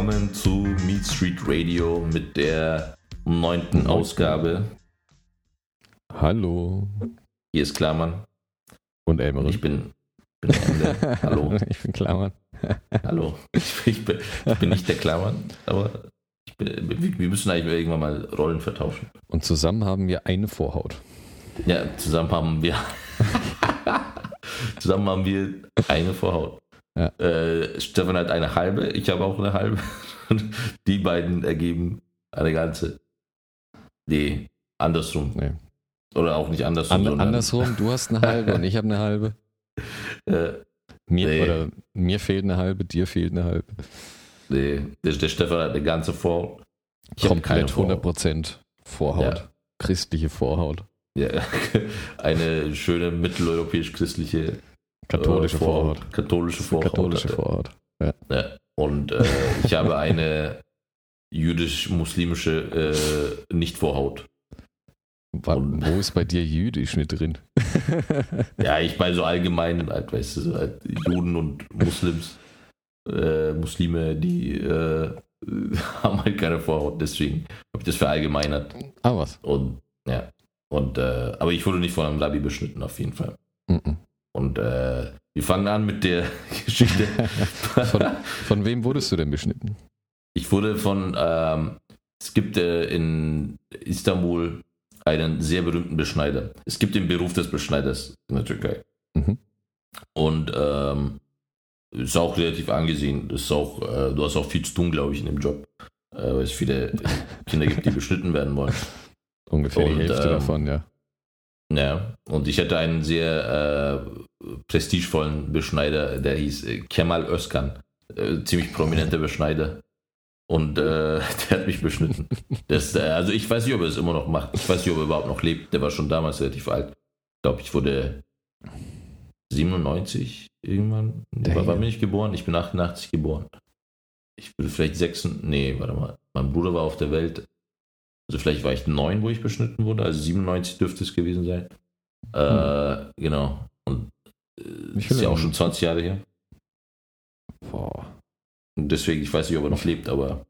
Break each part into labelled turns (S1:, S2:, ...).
S1: willkommen zu Meat Street Radio mit der neunten Ausgabe.
S2: Hallo.
S1: Hier ist Klarmann.
S2: Und Elmer.
S1: Ich bin, bin Ende. Hallo.
S2: Ich bin Klarmann.
S1: Hallo. Ich, ich, bin, ich bin nicht der Klarmann, aber bin, wir müssen eigentlich irgendwann mal Rollen vertauschen.
S2: Und zusammen haben wir eine Vorhaut.
S1: Ja, zusammen haben wir. zusammen haben wir eine Vorhaut. Ja. Äh, Stefan hat eine halbe, ich habe auch eine halbe. Die beiden ergeben eine ganze. Nee, andersrum. Nee. Oder auch nicht andersrum.
S2: An, andersrum, du hast eine halbe und ich habe eine halbe. Äh, mir, nee. oder, mir fehlt eine halbe, dir fehlt eine halbe.
S1: Nee, der, der Stefan hat eine ganze Vorhaut.
S2: Ich Komplett 100% Vorhaut. Ja. Christliche Vorhaut.
S1: Ja, eine schöne mitteleuropäisch-christliche
S2: katholische äh, Vorhaut. Vorhaut.
S1: Katholische Vorhaut.
S2: Katholische Vorhaut. Ja.
S1: ja. Und äh, ich habe eine jüdisch-muslimische äh, Nicht-Vorhaut.
S2: Wo ist bei dir jüdisch mit drin?
S1: ja, ich meine so allgemein, halt, weißt du, halt Juden und Muslims, äh, Muslime, die äh, haben halt keine Vorhaut, deswegen habe ich das verallgemeinert.
S2: Ah, was?
S1: Und ja. Und äh, aber ich wurde nicht von einem Rabbi beschnitten, auf jeden Fall. Mm -mm. Und äh, wir fangen an mit der Geschichte.
S2: von, von, wem wurdest du denn beschnitten?
S1: Ich wurde von, ähm, es gibt äh, in Istanbul einen sehr berühmten Beschneider. Es gibt den Beruf des Beschneiders in der Türkei. Mhm. Und ähm, ist auch relativ angesehen. Ist auch, äh, du hast auch viel zu tun, glaube ich, in dem Job. Äh, weil es viele Kinder gibt, die beschnitten werden wollen.
S2: Ungefähr und, die Hälfte ähm, davon, ja.
S1: Ja, und ich hatte einen sehr äh, prestigevollen Beschneider, der hieß äh, Kemal Özkan. Äh, ziemlich prominenter Beschneider. Und äh, der hat mich beschnitten. Das, äh, also ich weiß nicht, ob er es immer noch macht. Ich weiß nicht, ob er überhaupt noch lebt. Der war schon damals relativ alt. Ich glaube, ich wurde 97 irgendwann. War, war bin ich geboren? Ich bin 88 geboren. Ich würde vielleicht 6. Nee, warte mal. Mein Bruder war auf der Welt. Also vielleicht war ich 9, wo ich beschnitten wurde. Also 97 dürfte es gewesen sein. Äh, hm. Genau. Und äh, ist ja auch schon 20 Jahre her. Boah. Und deswegen, ich weiß nicht, ob er noch lebt, aber,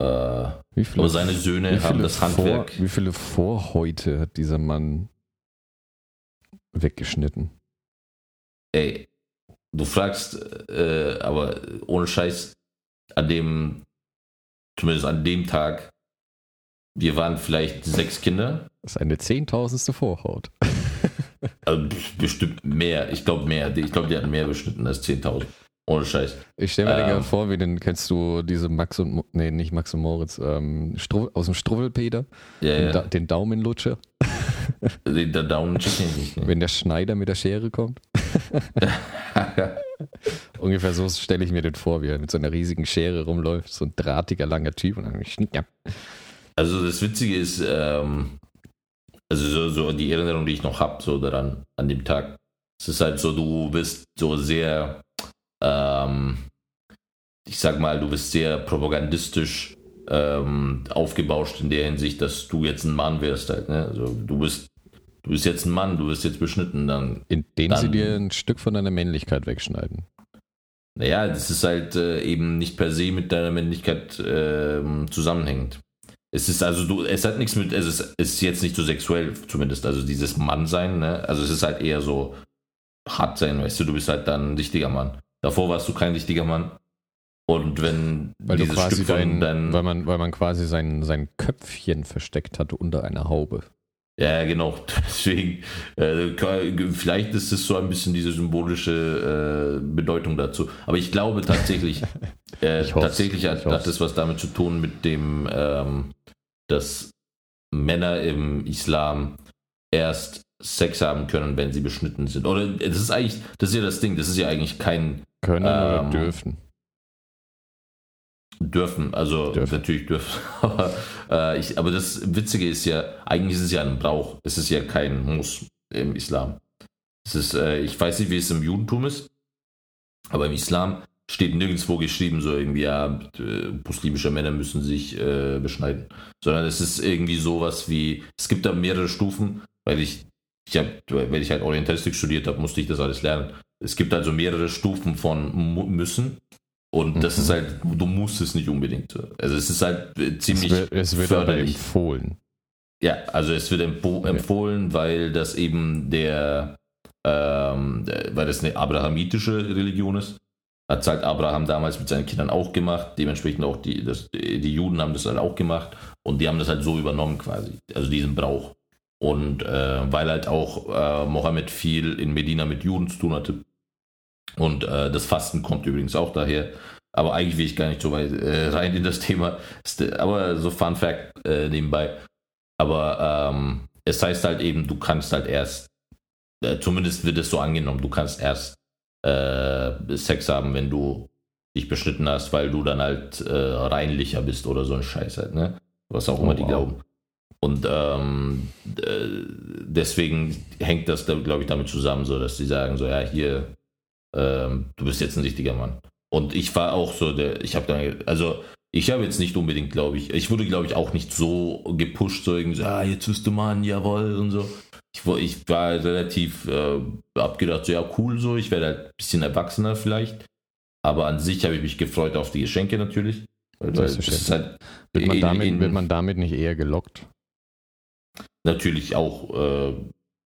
S1: äh, wie viele, aber seine Söhne haben das Handwerk.
S2: Vor, wie viele Vorhäute hat dieser Mann weggeschnitten?
S1: Ey, du fragst, äh, aber ohne Scheiß, an dem, zumindest an dem Tag, wir waren vielleicht sechs Kinder.
S2: Das ist eine zehntausendste Vorhaut.
S1: also bestimmt mehr. Ich glaube mehr. Ich glaube, die hatten mehr beschnitten als 10.000. Ohne Scheiß.
S2: Ich stelle mir ähm, den gerne vor, wie den kennst du diese Max und nee, nicht Max und Moritz, ähm, aus dem Struwwelpeter, ja, den, ja. Da, den Daumenlutscher.
S1: Den der Daumenlutscher nicht.
S2: Ne? Wenn der Schneider mit der Schere kommt. Ungefähr so stelle ich mir den vor, wie er mit so einer riesigen Schere rumläuft, so ein drahtiger langer Typ und dann schnipp.
S1: Also das Witzige ist, ähm, also so, so die Erinnerung, die ich noch habe, so daran, an dem Tag. Es ist halt so, du bist so sehr ähm, ich sag mal, du bist sehr propagandistisch ähm, aufgebauscht in der Hinsicht, dass du jetzt ein Mann wärst halt. Ne? Also du bist, du bist jetzt ein Mann, du wirst jetzt beschnitten, dann.
S2: Indem
S1: dann,
S2: sie dir ein Stück von deiner Männlichkeit wegschneiden.
S1: Naja, das ist halt äh, eben nicht per se mit deiner Männlichkeit äh, zusammenhängend. Es ist also du, es hat nichts mit, es ist, ist jetzt nicht so sexuell zumindest, also dieses Mannsein, ne? Also es ist halt eher so hart sein, weißt du, du bist halt dann ein richtiger Mann. Davor warst du kein richtiger Mann. Und wenn
S2: weil dieses Stück von dein, dein, weil man, weil man quasi sein, sein Köpfchen versteckt hatte unter einer Haube.
S1: Ja, genau. Deswegen, äh, vielleicht ist es so ein bisschen diese symbolische äh, Bedeutung dazu. Aber ich glaube tatsächlich, äh, tatsächlich hat, hat das was damit zu tun mit dem, ähm, dass Männer im Islam erst Sex haben können, wenn sie beschnitten sind. Oder das ist eigentlich, das ist ja das Ding, das ist ja eigentlich kein
S2: können ähm, oder dürfen?
S1: Dürfen, also dürfen. natürlich dürfen. aber, äh, ich, aber das Witzige ist ja, eigentlich ist es ja ein Brauch. Es ist ja kein Muss im Islam. Es ist, äh, ich weiß nicht, wie es im Judentum ist, aber im Islam steht nirgendwo geschrieben, so irgendwie, ja, äh, muslimische Männer müssen sich äh, beschneiden. Sondern es ist irgendwie sowas wie, es gibt da mehrere Stufen, weil ich, ich habe, weil ich halt Orientalistik studiert habe, musste ich das alles lernen. Es gibt also mehrere Stufen von müssen. Und das ist halt, du musst es nicht unbedingt. Also es ist halt ziemlich.
S2: Es wird, es wird förderlich. empfohlen.
S1: Ja, also es wird empfohlen, weil das eben der, ähm, weil das eine abrahamitische Religion ist. Hat halt Abraham damals mit seinen Kindern auch gemacht. Dementsprechend auch die, das, die Juden haben das halt auch gemacht und die haben das halt so übernommen quasi. Also diesen Brauch. Und äh, weil halt auch äh, Mohammed viel in Medina mit Juden zu tun hatte. Und äh, das Fasten kommt übrigens auch daher. Aber eigentlich will ich gar nicht so weit äh, rein in das Thema. Aber so Fun Fact äh, nebenbei. Aber ähm, es heißt halt eben, du kannst halt erst, äh, zumindest wird es so angenommen, du kannst erst Sex haben, wenn du dich beschnitten hast, weil du dann halt reinlicher bist oder so ein Scheiß halt, ne? Was auch oh, immer die wow. glauben. Und ähm, deswegen hängt das, glaube ich, damit zusammen, so dass sie sagen, so ja, hier, ähm, du bist jetzt ein richtiger Mann. Und ich war auch so, der, ich habe dann, also ich habe jetzt nicht unbedingt, glaube ich, ich wurde, glaube ich, auch nicht so gepusht, so irgendwie, so, ah, jetzt bist du Mann, jawohl und so. Ich, ich war relativ äh, abgedacht, so ja, cool so, ich werde halt ein bisschen erwachsener vielleicht. Aber an sich habe ich mich gefreut auf die Geschenke natürlich.
S2: Weil, weil halt wird, man damit, in, wird man damit nicht eher gelockt?
S1: Natürlich auch, äh,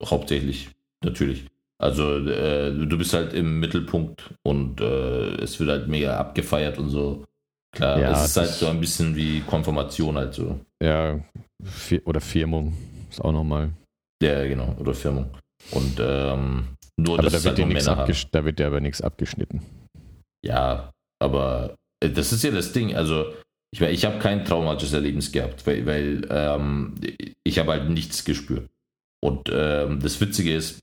S1: hauptsächlich, natürlich. Also äh, du bist halt im Mittelpunkt und äh, es wird halt mega abgefeiert und so. Klar, ja, es ist halt so ein bisschen wie Konfirmation halt so.
S2: Ja, oder Firmung ist auch nochmal.
S1: Ja, genau, oder Firmung. Und ähm, nur,
S2: aber da wird, halt da wird dir aber nichts abgeschnitten.
S1: Ja, aber äh, das ist ja das Ding. Also ich, ich habe kein traumatisches Erlebnis gehabt, weil, weil ähm, ich habe halt nichts gespürt. Und ähm, das Witzige ist,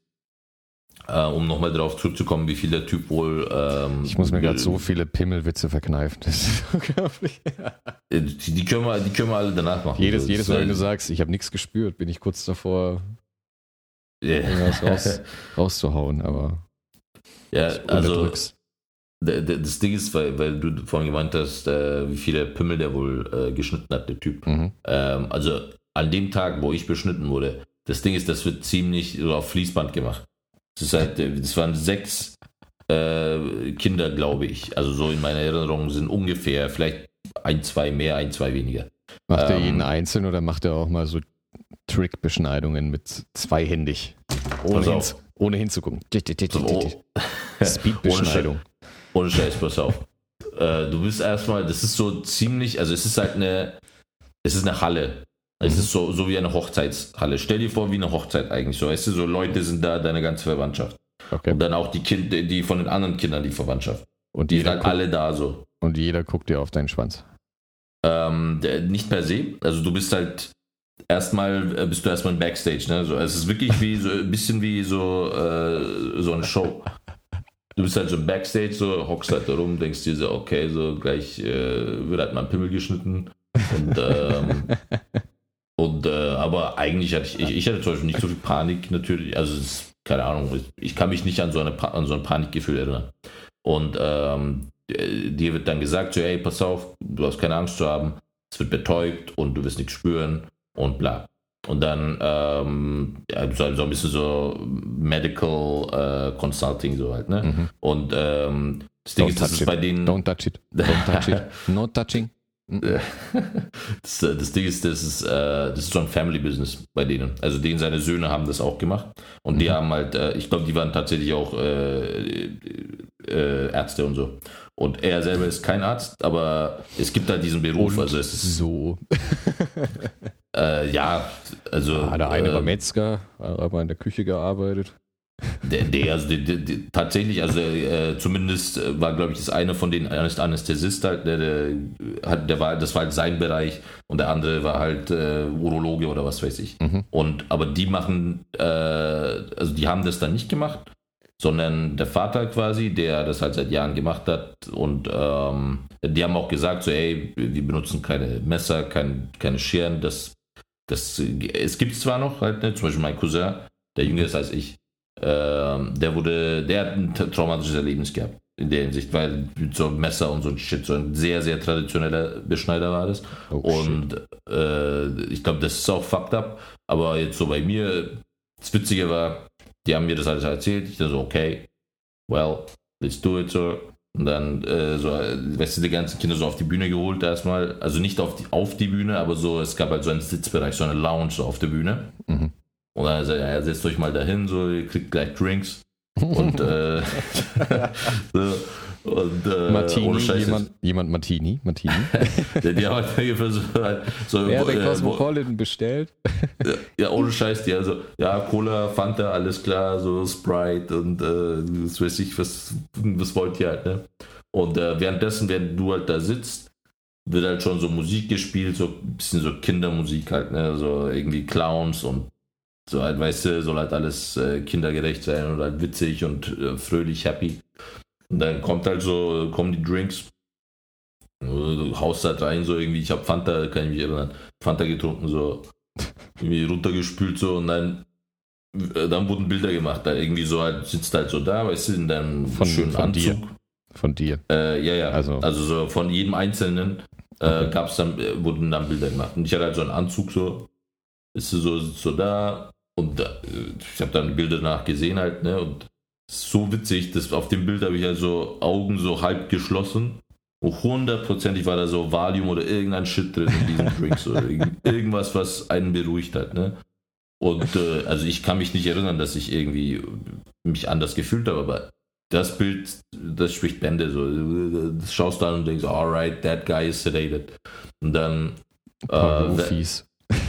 S1: äh, um nochmal darauf zurückzukommen, wie viel der Typ wohl. Ähm,
S2: ich muss mir gerade so viele Pimmelwitze verkneifen. Das ist unglaublich.
S1: Äh, die, die, können wir, die können wir alle danach machen.
S2: Jedes, also, jedes Mal, wenn du sagst, ich habe nichts gespürt, bin ich kurz davor. Irgendwas raus, rauszuhauen, aber.
S1: Ja, also das Ding ist, weil, weil du vorhin gemeint hast, äh, wie viele Pimmel der wohl äh, geschnitten hat, der Typ. Mhm. Ähm, also an dem Tag, wo ich beschnitten wurde, das Ding ist, das wird ziemlich so auf Fließband gemacht. Das, halt, das waren sechs äh, Kinder, glaube ich. Also so in meiner Erinnerung sind ungefähr vielleicht ein, zwei mehr, ein, zwei weniger.
S2: Macht er jeden ähm, einzeln oder macht er auch mal so Trick-Beschneidungen mit zweihändig? Ohne, hin, ohne hinzugucken.
S1: Speed-Beschneidung. Ohne Scheiß, pass auf. Äh, du bist erstmal, das ist so ziemlich, also es ist halt eine, es ist eine Halle. Es mhm. ist so, so wie eine Hochzeitshalle. Stell dir vor, wie eine Hochzeit eigentlich so. Weißt du, so Leute sind da, deine ganze Verwandtschaft. Okay. Und dann auch die Kinder, die von den anderen Kindern, die Verwandtschaft. Und die sind halt alle da so.
S2: Und jeder guckt dir auf deinen Schwanz.
S1: Ähm, der, nicht per se. Also du bist halt erstmal äh, bist du erstmal ein Backstage, ne? So, es ist wirklich wie so ein bisschen wie so, äh, so eine Show du bist halt so im Backstage, so hockst halt da rum, denkst dir so, okay, so gleich äh, wird halt mein Pimmel geschnitten. Und, ähm, und äh, aber eigentlich hatte ich, ich, ich, hatte zum Beispiel nicht so viel Panik natürlich, also ist, keine Ahnung, ich, ich, kann mich nicht an so, eine, an so ein Panikgefühl erinnern. Und ähm, dir wird dann gesagt, so, hey, pass auf, du hast keine Angst zu haben, es wird betäubt und du wirst nichts spüren und bla. Und dann ähm, ja, so, ein bisschen so Medical äh, Consulting so halt, ne? Mhm. Und ähm,
S2: das Ding Don't ist, das ist bei denen. Don't touch it. Don't touch it. No touching.
S1: das, äh, das, Ding ist, das ist, äh, das ist so ein Family Business bei denen. Also denen seine Söhne haben das auch gemacht. Und mhm. die haben halt, äh, ich glaube, die waren tatsächlich auch äh, äh, Ärzte und so. Und er selber ist kein Arzt, aber es gibt halt diesen Beruf. Und also es ist
S2: so.
S1: Äh, ja, also.
S2: Ah, der eine äh, war Metzger, aber in der Küche gearbeitet.
S1: Der, der also der, der, tatsächlich, also äh, zumindest äh, war, glaube ich, das eine von denen Anästhesist halt, der, der, hat, der war, das war halt sein Bereich und der andere war halt äh, Urologe oder was weiß ich. Mhm. Und aber die machen, äh, also die haben das dann nicht gemacht, sondern der Vater quasi, der das halt seit Jahren gemacht hat und ähm, die haben auch gesagt, so ey, wir benutzen keine Messer, kein, keine Scheren, das, das, es gibt zwar noch halt, ne, zum Beispiel mein Cousin, der jünger ist als ich, ähm, der wurde, der hat ein traumatisches Erlebnis gehabt in der Hinsicht, weil so ein Messer und so ein Shit, so ein sehr, sehr traditioneller Beschneider war das. Oh, und äh, ich glaube, das ist auch fucked up. Aber jetzt so bei mir, das Witzige war, die haben mir das alles erzählt. Ich dachte so, okay, well, let's do it, so. Und dann, äh, so, weißt du, die ganzen Kinder so auf die Bühne geholt erstmal. Also nicht auf die, auf die Bühne, aber so, es gab halt so einen Sitzbereich, so eine Lounge so auf der Bühne. Mhm. Und dann sagt er, ja, setzt euch mal dahin, so, ihr kriegt gleich Drinks. Und, äh,
S2: so, und, äh, Martini, jemand, jemand Martini, Martini.
S1: ja, die haben halt so, halt, so
S2: hat den Cosmopolitan äh, bestellt?
S1: ja, ohne Scheiß, die also, ja, Cola, Fanta, alles klar, so Sprite und äh, was weiß ich, was, was wollt ihr halt, ne? Und äh, währenddessen, während du halt da sitzt, wird halt schon so Musik gespielt, so ein bisschen so Kindermusik halt, ne? So irgendwie Clowns und so halt, weißt du, soll halt alles äh, kindergerecht sein und halt witzig und äh, fröhlich, happy. Und dann kommt halt so, kommen die Drinks. Du haust halt rein, so irgendwie, ich habe Fanta, kann ich mich erinnern, Fanta getrunken, so irgendwie runtergespült, so und dann, äh, dann wurden Bilder gemacht. Da irgendwie so halt, sitzt halt so da, weißt du, in deinem von, schönen von Anzug.
S2: Dir. Von dir.
S1: Äh, ja, ja. Also, also so von jedem Einzelnen äh, okay. gab's dann, äh, wurden dann Bilder gemacht. Und ich hatte halt so einen Anzug, so, ist so, so da, und äh, ich habe dann Bilder nachgesehen halt, ne, und so witzig, dass auf dem Bild habe ich also Augen so halb geschlossen. Und hundertprozentig war da so Valium oder irgendein Shit drin in diesem Drink. So irgendwas, was einen beruhigt hat. Ne? Und äh, also ich kann mich nicht erinnern, dass ich irgendwie mich anders gefühlt habe, aber das Bild, das spricht Bände. So. Das schaust du an und denkst, alright, that guy is sedated. Und dann.
S2: Äh,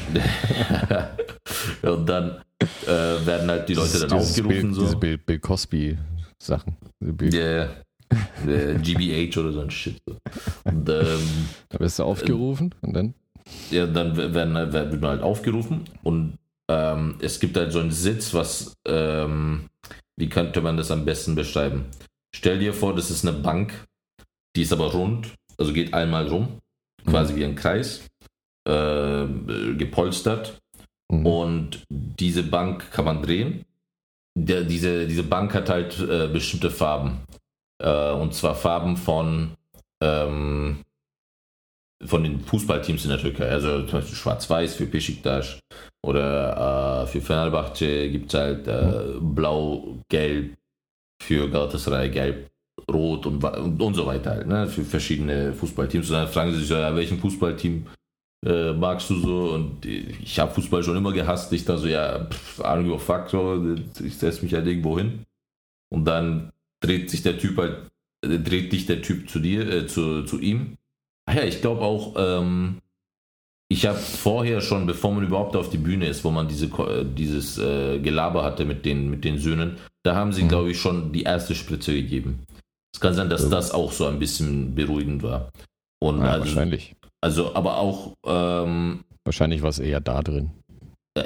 S1: und dann äh, werden halt die Leute dieses, dann aufgerufen.
S2: Bill,
S1: so.
S2: Diese Bill, Bill Cosby-Sachen.
S1: Yeah. GBH oder so ein Shit. Und, ähm,
S2: da wirst du aufgerufen und dann?
S1: Ja, dann werden, wird man halt aufgerufen und ähm, es gibt halt so einen Sitz, was, ähm, wie könnte man das am besten beschreiben? Stell dir vor, das ist eine Bank, die ist aber rund, also geht einmal rum, quasi mhm. wie ein Kreis, äh, gepolstert Mhm. Und diese Bank kann man drehen. Der, diese, diese Bank hat halt äh, bestimmte Farben. Äh, und zwar Farben von, ähm, von den Fußballteams in der Türkei. Also zum Beispiel Schwarz-Weiß für Besiktas oder äh, für Fenerbahce gibt es halt äh, Blau-Gelb für Galatasaray, Gelb, Rot und, und, und so weiter halt, ne? für verschiedene Fußballteams. Und dann fragen sie sich, ja, welchem Fußballteam äh, magst du so? Und ich habe Fußball schon immer gehasst. Ich da so, ja, pff, Ahnung, fuck, so, ich setze mich halt irgendwo hin. Und dann dreht sich der Typ halt, äh, dreht dich der Typ zu dir, äh, zu, zu ihm. Ach ja, ich glaube auch, ähm, ich habe vorher schon, bevor man überhaupt auf die Bühne ist, wo man diese, äh, dieses äh, Gelaber hatte mit den, mit den Söhnen, da haben sie, mhm. glaube ich, schon die erste Spritze gegeben. Es kann sein, dass ja. das auch so ein bisschen beruhigend war.
S2: Und ja, also, wahrscheinlich.
S1: Also, aber auch. Ähm,
S2: Wahrscheinlich war es eher da drin.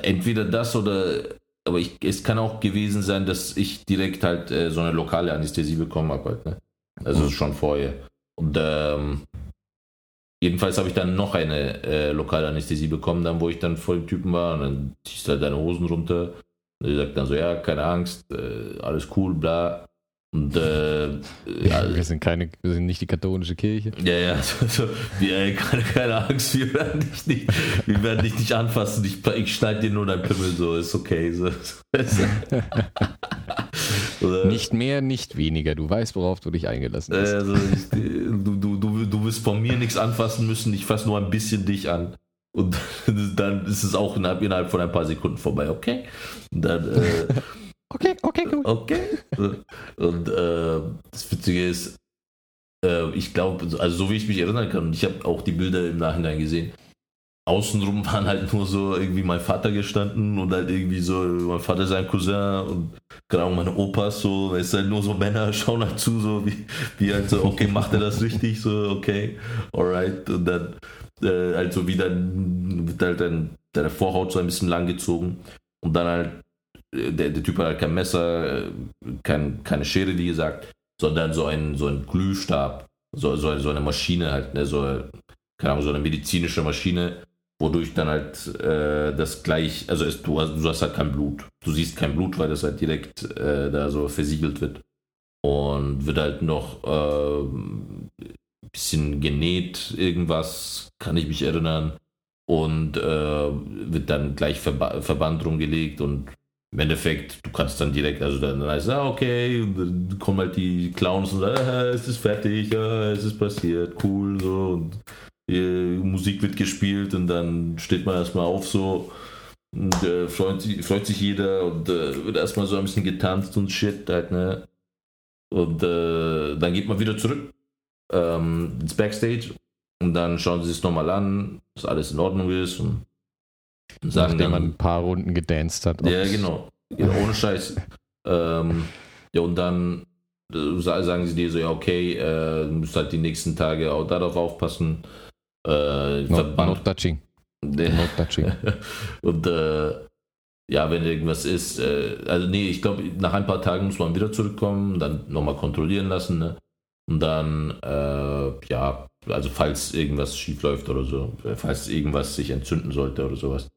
S1: Entweder das oder. Aber ich, es kann auch gewesen sein, dass ich direkt halt äh, so eine lokale Anästhesie bekommen habe. Halt, ne? Also mhm. schon vorher. Und ähm, jedenfalls habe ich dann noch eine äh, lokale Anästhesie bekommen, dann wo ich dann vor dem Typen war. Und dann ziehst du halt deine Hosen runter. Und er sagt dann so: Ja, keine Angst, äh, alles cool, bla. Und, äh,
S2: ja, wir sind keine, wir sind nicht die katholische Kirche.
S1: Ja, ja, also, wir, keine, keine Angst, wir werden dich nicht, wir werden dich nicht anfassen. Ich, ich schneide dir nur dein Pimmel, so ist okay. So,
S2: nicht mehr, nicht weniger. Du weißt, worauf du dich eingelassen hast.
S1: Also, ich, du, du, du, du wirst von mir nichts anfassen müssen. Ich fasse nur ein bisschen dich an. Und dann ist es auch innerhalb, innerhalb von ein paar Sekunden vorbei, okay? Und dann. Äh,
S2: Okay, okay, gut.
S1: Okay. Und äh, das Witzige ist, äh, ich glaube, also so wie ich mich erinnern kann, und ich habe auch die Bilder im Nachhinein gesehen, außenrum waren halt nur so irgendwie mein Vater gestanden und halt irgendwie so mein Vater sein Cousin und genau meine Opas so, es sind halt nur so Männer, schauen halt zu, so wie, wie halt so, okay, macht er das richtig, so, okay, alright, und dann äh, halt so wie dann wird halt dann deine Vorhaut so ein bisschen lang gezogen und dann halt der, der Typ hat halt kein Messer, kein, keine Schere, wie gesagt, sondern so ein, so ein Glühstab, so, so, so eine Maschine halt, ne, so, keine Ahnung, so eine medizinische Maschine, wodurch dann halt äh, das gleich, also es, du, hast, du hast halt kein Blut. Du siehst kein Blut, weil das halt direkt äh, da so versiegelt wird. Und wird halt noch äh, ein bisschen genäht, irgendwas, kann ich mich erinnern. Und äh, wird dann gleich Verba Verband rumgelegt und im Endeffekt, du kannst dann direkt, also dann heißt es, ah, okay, dann kommen halt die Clowns und sagen, ah, es ist fertig, ah, es ist passiert, cool, so, und die Musik wird gespielt und dann steht man erstmal auf so und äh, freut, sich, freut sich jeder und äh, wird erstmal so ein bisschen getanzt und shit halt, ne? Und äh, dann geht man wieder zurück ähm, ins Backstage und dann schauen sie es nochmal an, dass alles in Ordnung ist und
S2: sagen Nachdem man ein paar Runden gedanced hat.
S1: Ja, genau. Ja, ohne Scheiß. ähm, ja, und dann äh, sagen sie dir so, ja, okay, äh, du musst halt die nächsten Tage auch darauf aufpassen.
S2: Äh, not, not touching.
S1: not touching. und äh, ja, wenn irgendwas ist, äh, also nee, ich glaube, nach ein paar Tagen muss man wieder zurückkommen, dann nochmal kontrollieren lassen, ne? Und dann, äh, ja, also falls irgendwas schief läuft oder so, falls irgendwas sich entzünden sollte oder sowas.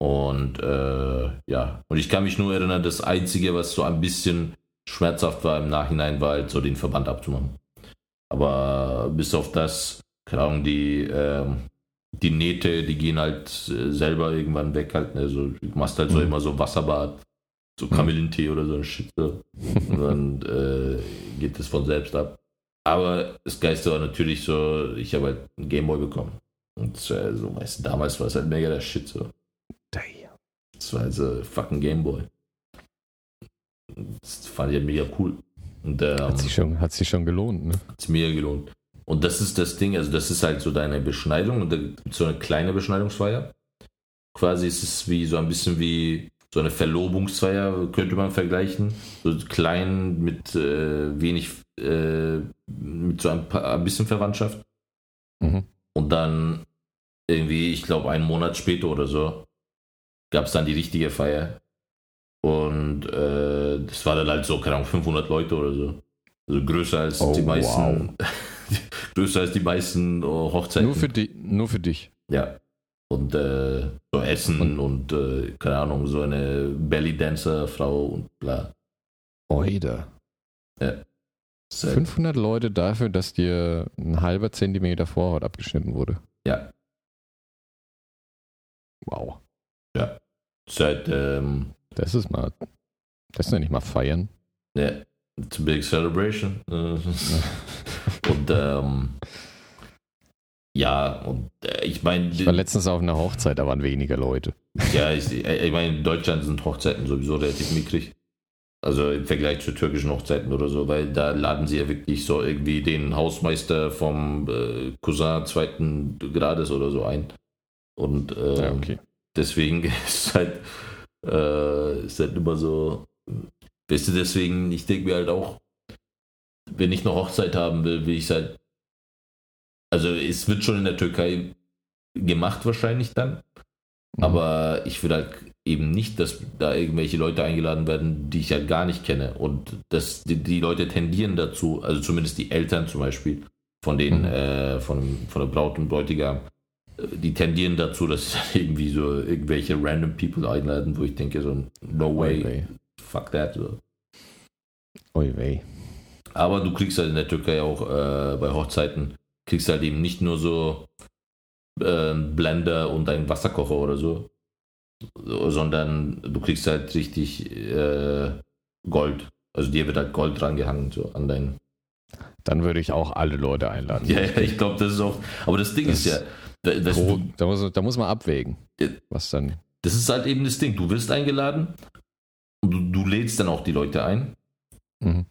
S1: Und äh, ja, und ich kann mich nur erinnern, das Einzige, was so ein bisschen schmerzhaft war im Nachhinein, war halt so den Verband abzumachen. Aber bis auf das, keine Ahnung, die, äh, die Nähte, die gehen halt äh, selber irgendwann weg halt. Also du machst halt so mhm. immer so Wasserbad, so Kamillentee oder so ein Shit. So. Und dann äh, geht das von selbst ab. Aber das Geiste war natürlich so, ich habe halt einen Gameboy bekommen. Und äh, so, weißt du, damals war es halt mega der Shit so. Also fucking Gameboy. Das fand ich halt mega cool.
S2: Und, ähm, hat, sich schon, hat sich schon gelohnt, ne?
S1: Hat sich mega gelohnt. Und das ist das Ding, also das ist halt so deine Beschneidung und da gibt es so eine kleine Beschneidungsfeier. Quasi ist es wie so ein bisschen wie so eine Verlobungsfeier, könnte man vergleichen. So klein mit äh, wenig, äh, mit so ein, paar, ein bisschen Verwandtschaft. Mhm. Und dann irgendwie, ich glaube, einen Monat später oder so, gab es dann die richtige Feier. Und äh, das war dann halt so, keine Ahnung, 500 Leute oder so. Also größer als oh, die meisten. Wow. größer als die meisten oh, Hochzeiten.
S2: Nur für, die, nur für dich.
S1: Ja. Und äh, so Essen und, und äh, keine Ahnung, so eine Belly-Dancer-Frau und bla.
S2: Oida. Ja. 500 Leute dafür, dass dir ein halber Zentimeter Vorhaut abgeschnitten wurde.
S1: Ja.
S2: Wow.
S1: Ja. Seit, ähm,
S2: Das ist mal, das nenne ich mal feiern.
S1: Ja. It's a big celebration. und, ähm, ja, und äh, ich meine.
S2: Ich war letztens auf einer Hochzeit, da waren weniger Leute.
S1: Ja, ich, ich meine, in Deutschland sind Hochzeiten sowieso relativ mickrig. Also im Vergleich zu türkischen Hochzeiten oder so, weil da laden sie ja wirklich so irgendwie den Hausmeister vom äh, Cousin zweiten Grades oder so ein. Und äh, ja, okay. Deswegen ist halt, äh, ist halt immer so, weißt du, deswegen, ich denke mir halt auch, wenn ich eine Hochzeit haben will, will ich es halt, also es wird schon in der Türkei gemacht wahrscheinlich dann, mhm. aber ich will halt eben nicht, dass da irgendwelche Leute eingeladen werden, die ich halt gar nicht kenne. Und dass die, die Leute tendieren dazu, also zumindest die Eltern zum Beispiel von den, mhm. äh, von, von der Braut und Bräutigam, die tendieren dazu, dass sie irgendwie so irgendwelche random people einladen, wo ich denke, so, no way, Oi fuck that. So.
S2: Oi weh.
S1: Aber du kriegst halt in der Türkei auch äh, bei Hochzeiten, kriegst halt eben nicht nur so äh, Blender und einen Wasserkocher oder so, sondern du kriegst halt richtig äh, Gold. Also dir wird halt Gold drangehangen, so an deinen.
S2: Dann würde ich auch alle Leute einladen.
S1: Ja, ja ich glaube, das ist auch. Aber das Ding das ist ja.
S2: Das, pro, da, muss, da muss man abwägen. Was dann.
S1: Das ist halt eben das Ding. Du wirst eingeladen und du, du lädst dann auch die Leute ein. Mhm.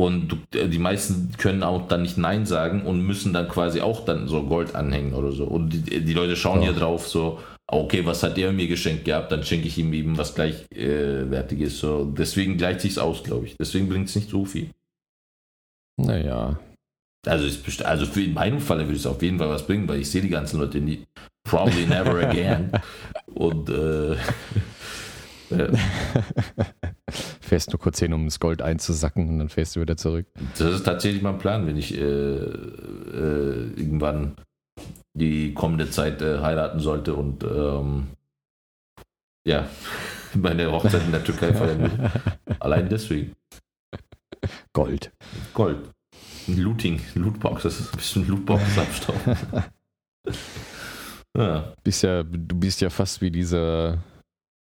S1: Und du, die meisten können auch dann nicht Nein sagen und müssen dann quasi auch dann so Gold anhängen oder so. Und die, die Leute schauen ja. hier drauf so, okay, was hat der mir geschenkt gehabt, dann schenke ich ihm eben was gleichwertiges. Äh, so. Deswegen gleicht sich's aus, glaube ich. Deswegen bringt es nicht so viel.
S2: Naja.
S1: Also, ist also für in meinem Fall würde es auf jeden Fall was bringen, weil ich sehe die ganzen Leute nie. Probably never again. Und äh,
S2: ja. fährst du kurz hin, um das Gold einzusacken und dann fährst du wieder zurück.
S1: Das ist tatsächlich mein Plan, wenn ich äh, äh, irgendwann die kommende Zeit äh, heiraten sollte und ähm, ja, meine Hochzeit in der Türkei feiern will. Allein deswegen.
S2: Gold.
S1: Gold. Looting, Lootbox, das ist ein bisschen Lootbox abstauben.
S2: ja. Bist ja, du bist ja fast wie dieser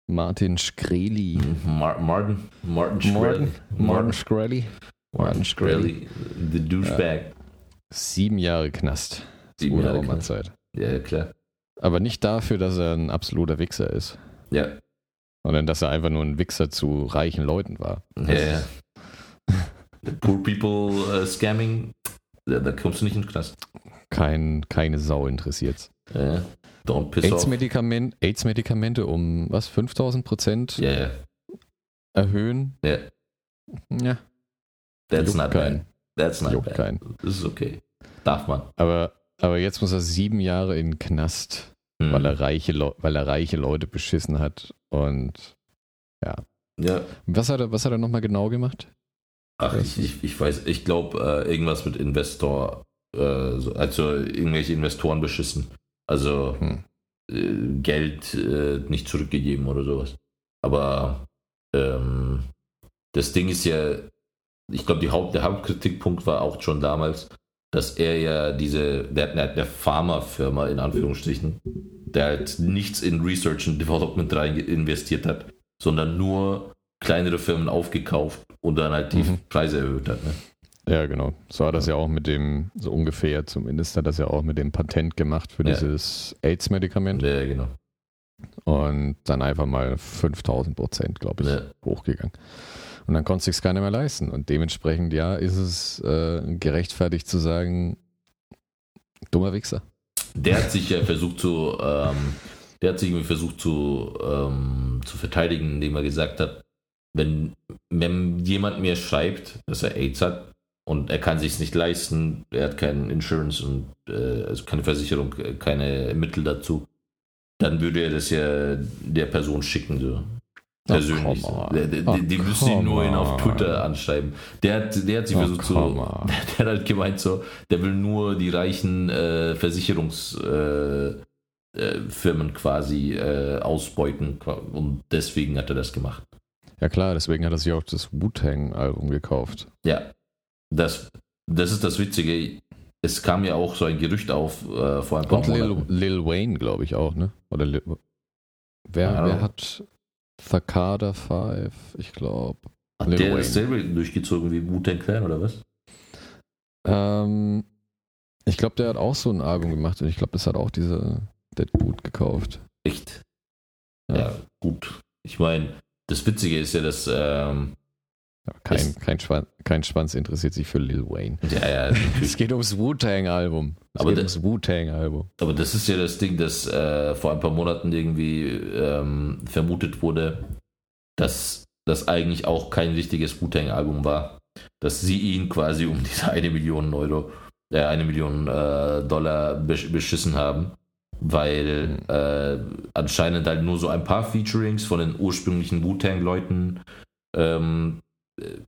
S2: Martin Shkreli.
S1: Mar Martin, Martin Shkreli.
S2: Martin, Martin Shkreli.
S1: Martin Shkreli. The douchebag. Ja.
S2: Sieben Jahre Knast.
S1: Sieben Jahre
S2: Knast. Zeit.
S1: Ja, klar.
S2: Aber nicht dafür, dass er ein absoluter Wichser ist.
S1: Ja.
S2: Sondern dass er einfach nur ein Wichser zu reichen Leuten war.
S1: Ja, ja. Poor people uh, scamming, da, da, kommst du nicht in den Knast.
S2: Kein, keine Sau interessiert.
S1: Ja. Don't piss
S2: AIDS-Medikament, AIDS-Medikamente um was, 5000 Prozent
S1: ja.
S2: erhöhen?
S1: Ja.
S2: Ja.
S1: That's Juckt not kein. bad. That's not
S2: Juckt
S1: bad.
S2: Kein.
S1: Das ist okay. Darf man.
S2: Aber, aber jetzt muss er sieben Jahre in den Knast, hm. weil, er reiche weil er reiche Leute beschissen hat. Und ja.
S1: Ja.
S2: Was hat er, was hat er nochmal genau gemacht?
S1: Ach, ich, ich, ich weiß, ich glaube, äh, irgendwas mit Investor, äh, also irgendwelche Investoren beschissen. Also hm. äh, Geld äh, nicht zurückgegeben oder sowas. Aber ähm, das Ding ist ja, ich glaube, Haupt, der Hauptkritikpunkt war auch schon damals, dass er ja diese, der, der, der Pharmafirma in Anführungsstrichen, der halt nichts in Research and Development rein investiert hat, sondern nur kleinere Firmen aufgekauft und dann halt die mhm. Preise erhöht hat. Ne?
S2: Ja, genau. So hat das ja auch mit dem, so ungefähr zumindest, hat das ja auch mit dem Patent gemacht für ja. dieses AIDS-Medikament.
S1: Ja, genau.
S2: Und dann einfach mal 5000 Prozent, glaube ich, ja. hochgegangen. Und dann konnte es sich keiner mehr leisten. Und dementsprechend, ja, ist es äh, gerechtfertigt zu sagen, dummer Wichser.
S1: Der hat sich ja versucht zu, ähm, der hat sich irgendwie versucht zu, ähm, zu verteidigen, indem er gesagt hat, wenn, wenn jemand mir schreibt, dass er AIDS hat und er kann sich nicht leisten, er hat keinen Insurance und äh, also keine Versicherung, keine Mittel dazu, dann würde er das ja der Person schicken, so. Persönlich. Oh, die, die, oh, die müssen ihn nur ihn auf Twitter anschreiben. Der hat, der hat sich oh, versucht so, der, der, hat halt gemeint so, der will nur die reichen äh, Versicherungsfirmen äh, äh, quasi äh, ausbeuten und deswegen hat er das gemacht.
S2: Ja klar, deswegen hat er sich auch das Wu-Tang-Album gekauft.
S1: Ja, das, das ist das Witzige. Es kam ja auch so ein Gerücht auf äh, vor ein paar
S2: Und Lil, Lil Wayne, glaube ich auch, ne? Oder Lil, wer, ja. wer hat Thakada 5? Ich glaube.
S1: Hat Lil der Wayne. dasselbe durchgezogen wie Wu-Tang Clan oder was?
S2: Ähm, ich glaube, der hat auch so ein Album gemacht und ich glaube, das hat auch diese Dead Boot gekauft.
S1: Echt? Ja, ja gut. Ich meine, das Witzige ist ja, dass ähm,
S2: kein, kein, Schwanz, kein Schwanz interessiert sich für Lil Wayne.
S1: Ja, ja.
S2: es geht ums Wu-Tang-Album. Es
S1: aber
S2: geht ums Wu-Tang-Album.
S1: Aber das ist ja das Ding, dass äh, vor ein paar Monaten irgendwie ähm, vermutet wurde, dass das eigentlich auch kein richtiges Wu-Tang-Album war. Dass sie ihn quasi um diese eine Million Euro, äh, eine Million äh, Dollar beschissen haben weil äh, anscheinend halt nur so ein paar Featurings von den ursprünglichen Wu-Tang-Leuten ähm, äh,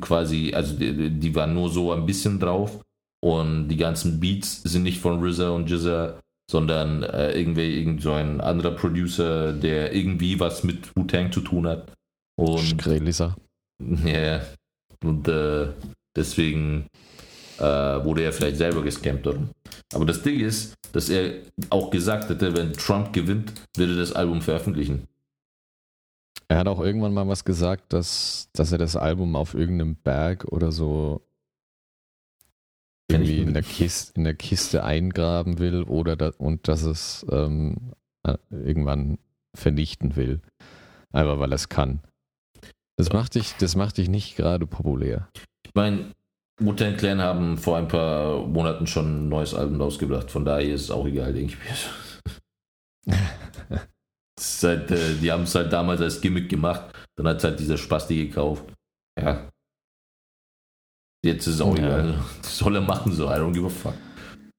S1: quasi, also die, die, waren nur so ein bisschen drauf und die ganzen Beats sind nicht von RZA und Jizza, sondern äh, irgendwie irgend so ein anderer Producer, der irgendwie was mit Wu-Tang zu tun hat.
S2: Und, Lisa.
S1: Ja, yeah, und äh, deswegen äh, wurde er vielleicht selber gescampt. Oder? Aber das Ding ist, dass er auch gesagt hätte, wenn Trump gewinnt, würde das Album veröffentlichen.
S2: Er hat auch irgendwann mal was gesagt, dass, dass er das Album auf irgendeinem Berg oder so irgendwie in der, Kiste, in der Kiste eingraben will oder da, und dass es ähm, äh, irgendwann vernichten will. Einfach weil er es kann. Das macht dich, das macht dich nicht gerade populär.
S1: Ich meine, Mutter Clan haben vor ein paar Monaten schon ein neues Album rausgebracht, von daher ist es auch egal, denke ich mir. halt, äh, die haben es halt damals als Gimmick gemacht, dann hat es halt dieser Spasti gekauft. Ja. Jetzt ist es auch ja. egal. Das soll er machen, so. I don't give a fuck.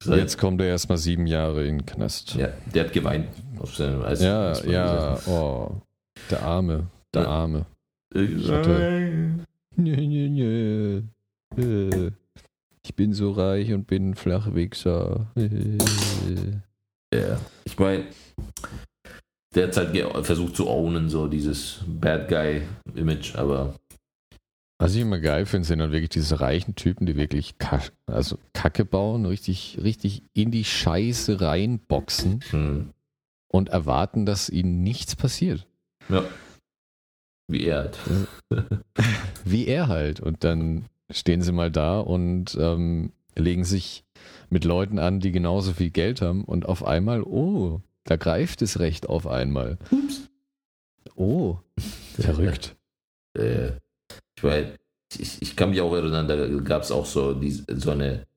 S2: Halt, Jetzt kommt er erstmal sieben Jahre in den Knast.
S1: Ja, der hat geweint.
S2: Auf seine, als, ja, ja, oh. Der Arme, der. Arme.
S1: Ich hatte,
S2: nö, nö, nö. Äh, ich bin so reich und bin ein Flachwichser.
S1: Ja, ich meine, der hat halt versucht zu ownen, so dieses Bad Guy-Image, aber.
S2: Was ich immer geil finde, sind dann wirklich diese reichen Typen, die wirklich also Kacke bauen, richtig, richtig in die Scheiße reinboxen hm. und erwarten, dass ihnen nichts passiert.
S1: Ja. Wie er halt.
S2: Wie er halt. Und dann stehen sie mal da und ähm, legen sich mit Leuten an, die genauso viel Geld haben und auf einmal, oh, da greift es recht auf einmal. Ups. Oh, verrückt.
S1: Äh, ich, weiß, ich, ich, kann mich auch erinnern, da gab es auch so, die, so eine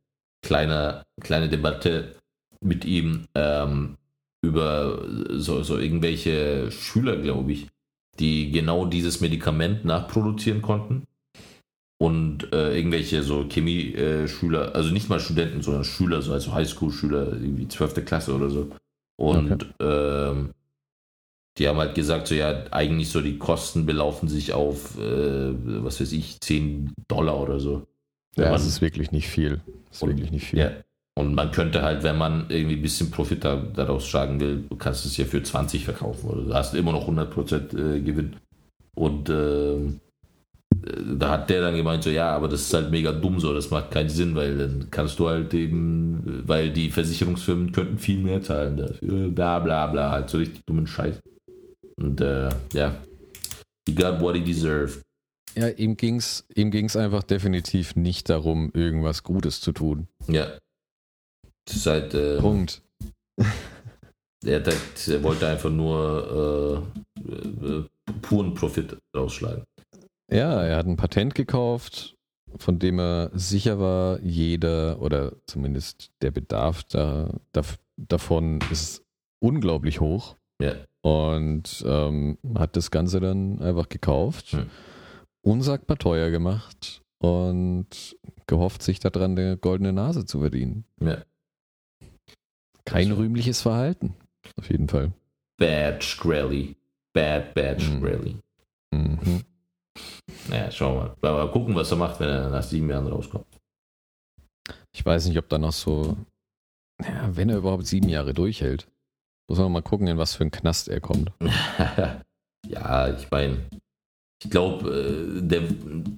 S1: kleine, kleine Debatte mit ihm ähm, über so, so irgendwelche Schüler, glaube ich, die genau dieses Medikament nachproduzieren konnten und äh, irgendwelche so Chemie-Schüler, äh, also nicht mal Studenten, sondern Schüler, so also Highschool-Schüler, irgendwie 12. Klasse oder so. Und okay. ähm, die haben halt gesagt, so ja, eigentlich so die Kosten belaufen sich auf, äh, was weiß ich, 10 Dollar oder so.
S2: Ja, man, das ist wirklich nicht viel. Das ist und, wirklich nicht viel.
S1: Ja. Und man könnte halt, wenn man irgendwie ein bisschen Profit da, daraus schlagen will, du kannst es ja für 20 verkaufen oder du hast immer noch 100% äh, Gewinn. Und äh, da hat der dann gemeint, so ja, aber das ist halt mega dumm so, das macht keinen Sinn, weil dann kannst du halt eben, weil die Versicherungsfirmen könnten viel mehr zahlen dafür, bla bla bla, halt so richtig dummen Scheiß. Und äh, ja, he got what he deserved.
S2: Ja, ihm ging's, ihm ging's einfach definitiv nicht darum, irgendwas Gutes zu tun.
S1: Ja. Das ist halt, äh,
S2: Punkt.
S1: Er, halt, er, wollte einfach nur äh, äh, puren Profit rausschlagen.
S2: Ja, er hat ein Patent gekauft, von dem er sicher war, jeder oder zumindest der Bedarf da, da davon ist unglaublich hoch.
S1: Ja.
S2: Und ähm, hat das Ganze dann einfach gekauft, hm. unsagbar teuer gemacht und gehofft, sich daran eine goldene Nase zu verdienen.
S1: Ja.
S2: Kein rühmliches Verhalten, auf jeden Fall.
S1: Bad Shkreli. Bad, bad Shkreli. Mhm. Naja, schauen wir mal. Mal gucken, was er macht, wenn er nach sieben Jahren rauskommt.
S2: Ich weiß nicht, ob da noch so, ja, wenn er überhaupt sieben Jahre durchhält. Muss man mal gucken, in was für einen Knast er kommt.
S1: ja, ich meine, ich glaube, äh, der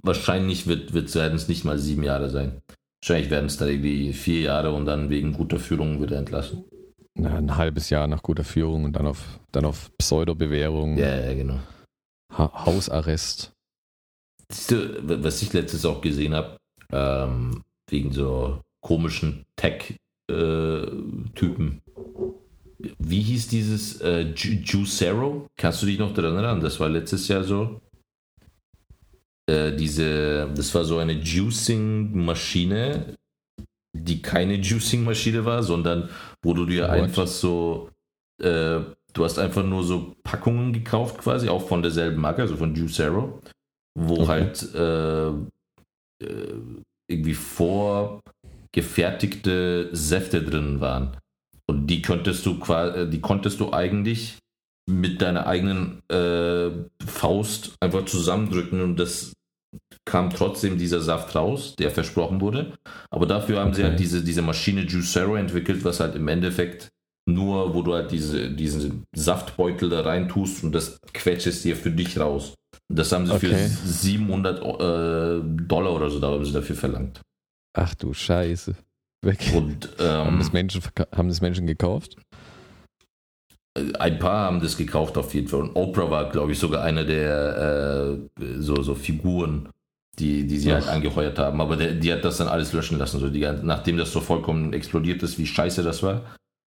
S1: wahrscheinlich wird, wird werden es nicht mal sieben Jahre sein. Wahrscheinlich werden es dann irgendwie vier Jahre und dann wegen guter Führung wieder entlassen.
S2: Na, ein halbes Jahr nach guter Führung und dann auf, dann auf Pseudo-Bewährung.
S1: Ja, ja, genau.
S2: Ha Hausarrest.
S1: Was ich letztes auch gesehen habe, ähm, wegen so komischen Tech-Typen. Äh, Wie hieß dieses äh, Juicero? Kannst du dich noch daran erinnern? Das war letztes Jahr so. Äh, diese, das war so eine Juicing-Maschine, die keine Juicing-Maschine war, sondern wo du dir What? einfach so, äh, du hast einfach nur so Packungen gekauft quasi, auch von derselben Marke, also von Juicero wo okay. halt äh, äh, irgendwie vorgefertigte Säfte drin waren. Und die könntest du quasi, äh, die konntest du eigentlich mit deiner eigenen äh, Faust einfach zusammendrücken und das kam trotzdem dieser Saft raus, der versprochen wurde. Aber dafür haben okay. sie halt diese, diese Maschine Juicero entwickelt, was halt im Endeffekt nur, wo du halt diese, diesen Saftbeutel da rein tust und das quetschest dir für dich raus. Das haben sie okay. für 700 äh, Dollar oder so da haben sie dafür verlangt.
S2: Ach du Scheiße.
S1: Weg. Und, ähm,
S2: haben, das Menschen, haben das Menschen gekauft?
S1: Ein paar haben das gekauft auf jeden Fall. Und Oprah war, glaube ich, sogar einer der äh, so, so Figuren, die, die sie halt Ach. halt angeheuert haben. Aber der, die hat das dann alles löschen lassen. So die, nachdem das so vollkommen explodiert ist, wie scheiße das war,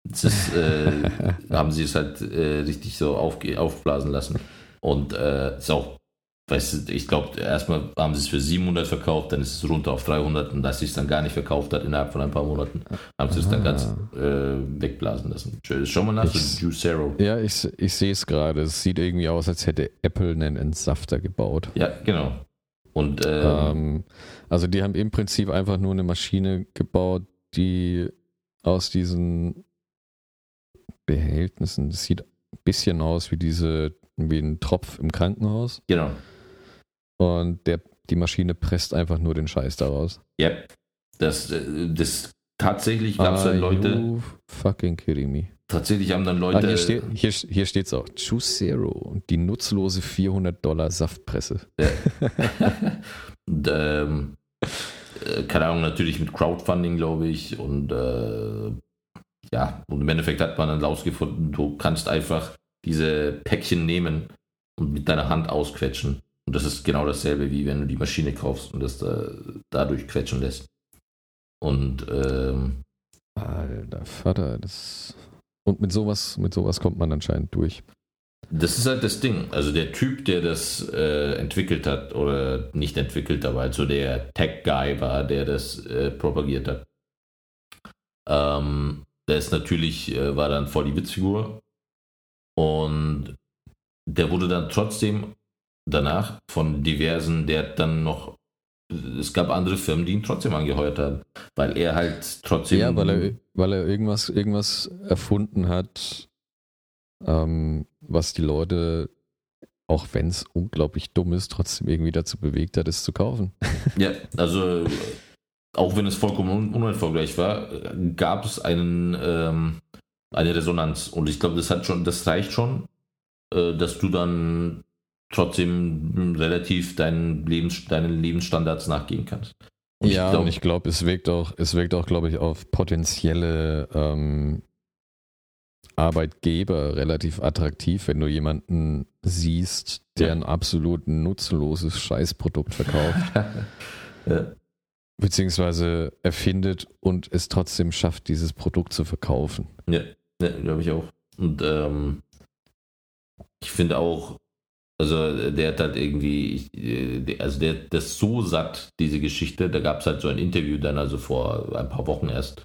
S1: das ist, äh, haben sie es halt äh, richtig so auf, aufblasen lassen. Und äh, ist auch weißt du, ich glaube, erstmal haben sie es für 700 verkauft, dann ist es runter auf 300 und dass sie es dann gar nicht verkauft hat innerhalb von ein paar Monaten, haben sie es dann ganz äh, wegblasen lassen. Schau mal nach, ich, so Juicero.
S2: Ja, ich, ich sehe es gerade. Es sieht irgendwie aus, als hätte Apple einen Entsafter gebaut.
S1: Ja, genau. Und
S2: ähm, ähm, also die haben im Prinzip einfach nur eine Maschine gebaut, die aus diesen Behältnissen, das sieht ein bisschen aus wie diese, wie ein Tropf im Krankenhaus.
S1: Genau.
S2: Und der, die Maschine presst einfach nur den Scheiß daraus.
S1: Yep. Das, äh, das tatsächlich gab es dann Leute.
S2: Fucking kidding me.
S1: Tatsächlich haben dann Leute. Ah,
S2: hier, steht, hier, hier steht's auch. Choose Zero. Die nutzlose 400 Dollar Saftpresse.
S1: Ja. und, ähm, äh, keine Ahnung, natürlich mit Crowdfunding, glaube ich. Und äh, ja, und im Endeffekt hat man dann rausgefunden, du kannst einfach diese Päckchen nehmen und mit deiner Hand ausquetschen. Und das ist genau dasselbe, wie wenn du die Maschine kaufst und das da, dadurch quetschen lässt. Und ähm,
S2: Alter Vater, das. Und mit sowas, mit sowas kommt man anscheinend durch.
S1: Das ist halt das Ding. Also der Typ, der das äh, entwickelt hat, oder nicht entwickelt, aber halt so der Tech-Guy war, der das äh, propagiert hat. Ähm, der ist natürlich, äh, war dann voll die Witzfigur. Und der wurde dann trotzdem danach von diversen, der dann noch, es gab andere Firmen, die ihn trotzdem angeheuert haben, weil er halt trotzdem.
S2: Ja, weil er, weil er irgendwas, irgendwas erfunden hat, ähm, was die Leute, auch wenn es unglaublich dumm ist, trotzdem irgendwie dazu bewegt hat, es zu kaufen.
S1: Ja, also auch wenn es vollkommen unerfolgreich war, gab es einen, ähm, eine Resonanz. Und ich glaube, das hat schon, das reicht schon, äh, dass du dann trotzdem relativ deinen, Lebens, deinen Lebensstandards nachgehen kannst.
S2: Und ja, ich glaub, und ich glaube, es wirkt auch, es wirkt auch, glaube ich, auf potenzielle ähm, Arbeitgeber relativ attraktiv, wenn du jemanden siehst, der ja. ein absolut nutzloses Scheißprodukt verkauft. ja. Beziehungsweise erfindet und es trotzdem schafft, dieses Produkt zu verkaufen.
S1: Ja, ja glaube ich auch. Und ähm, ich finde auch, also der hat halt irgendwie, also der, ist so satt, diese Geschichte. Da gab es halt so ein Interview dann, also vor ein paar Wochen erst,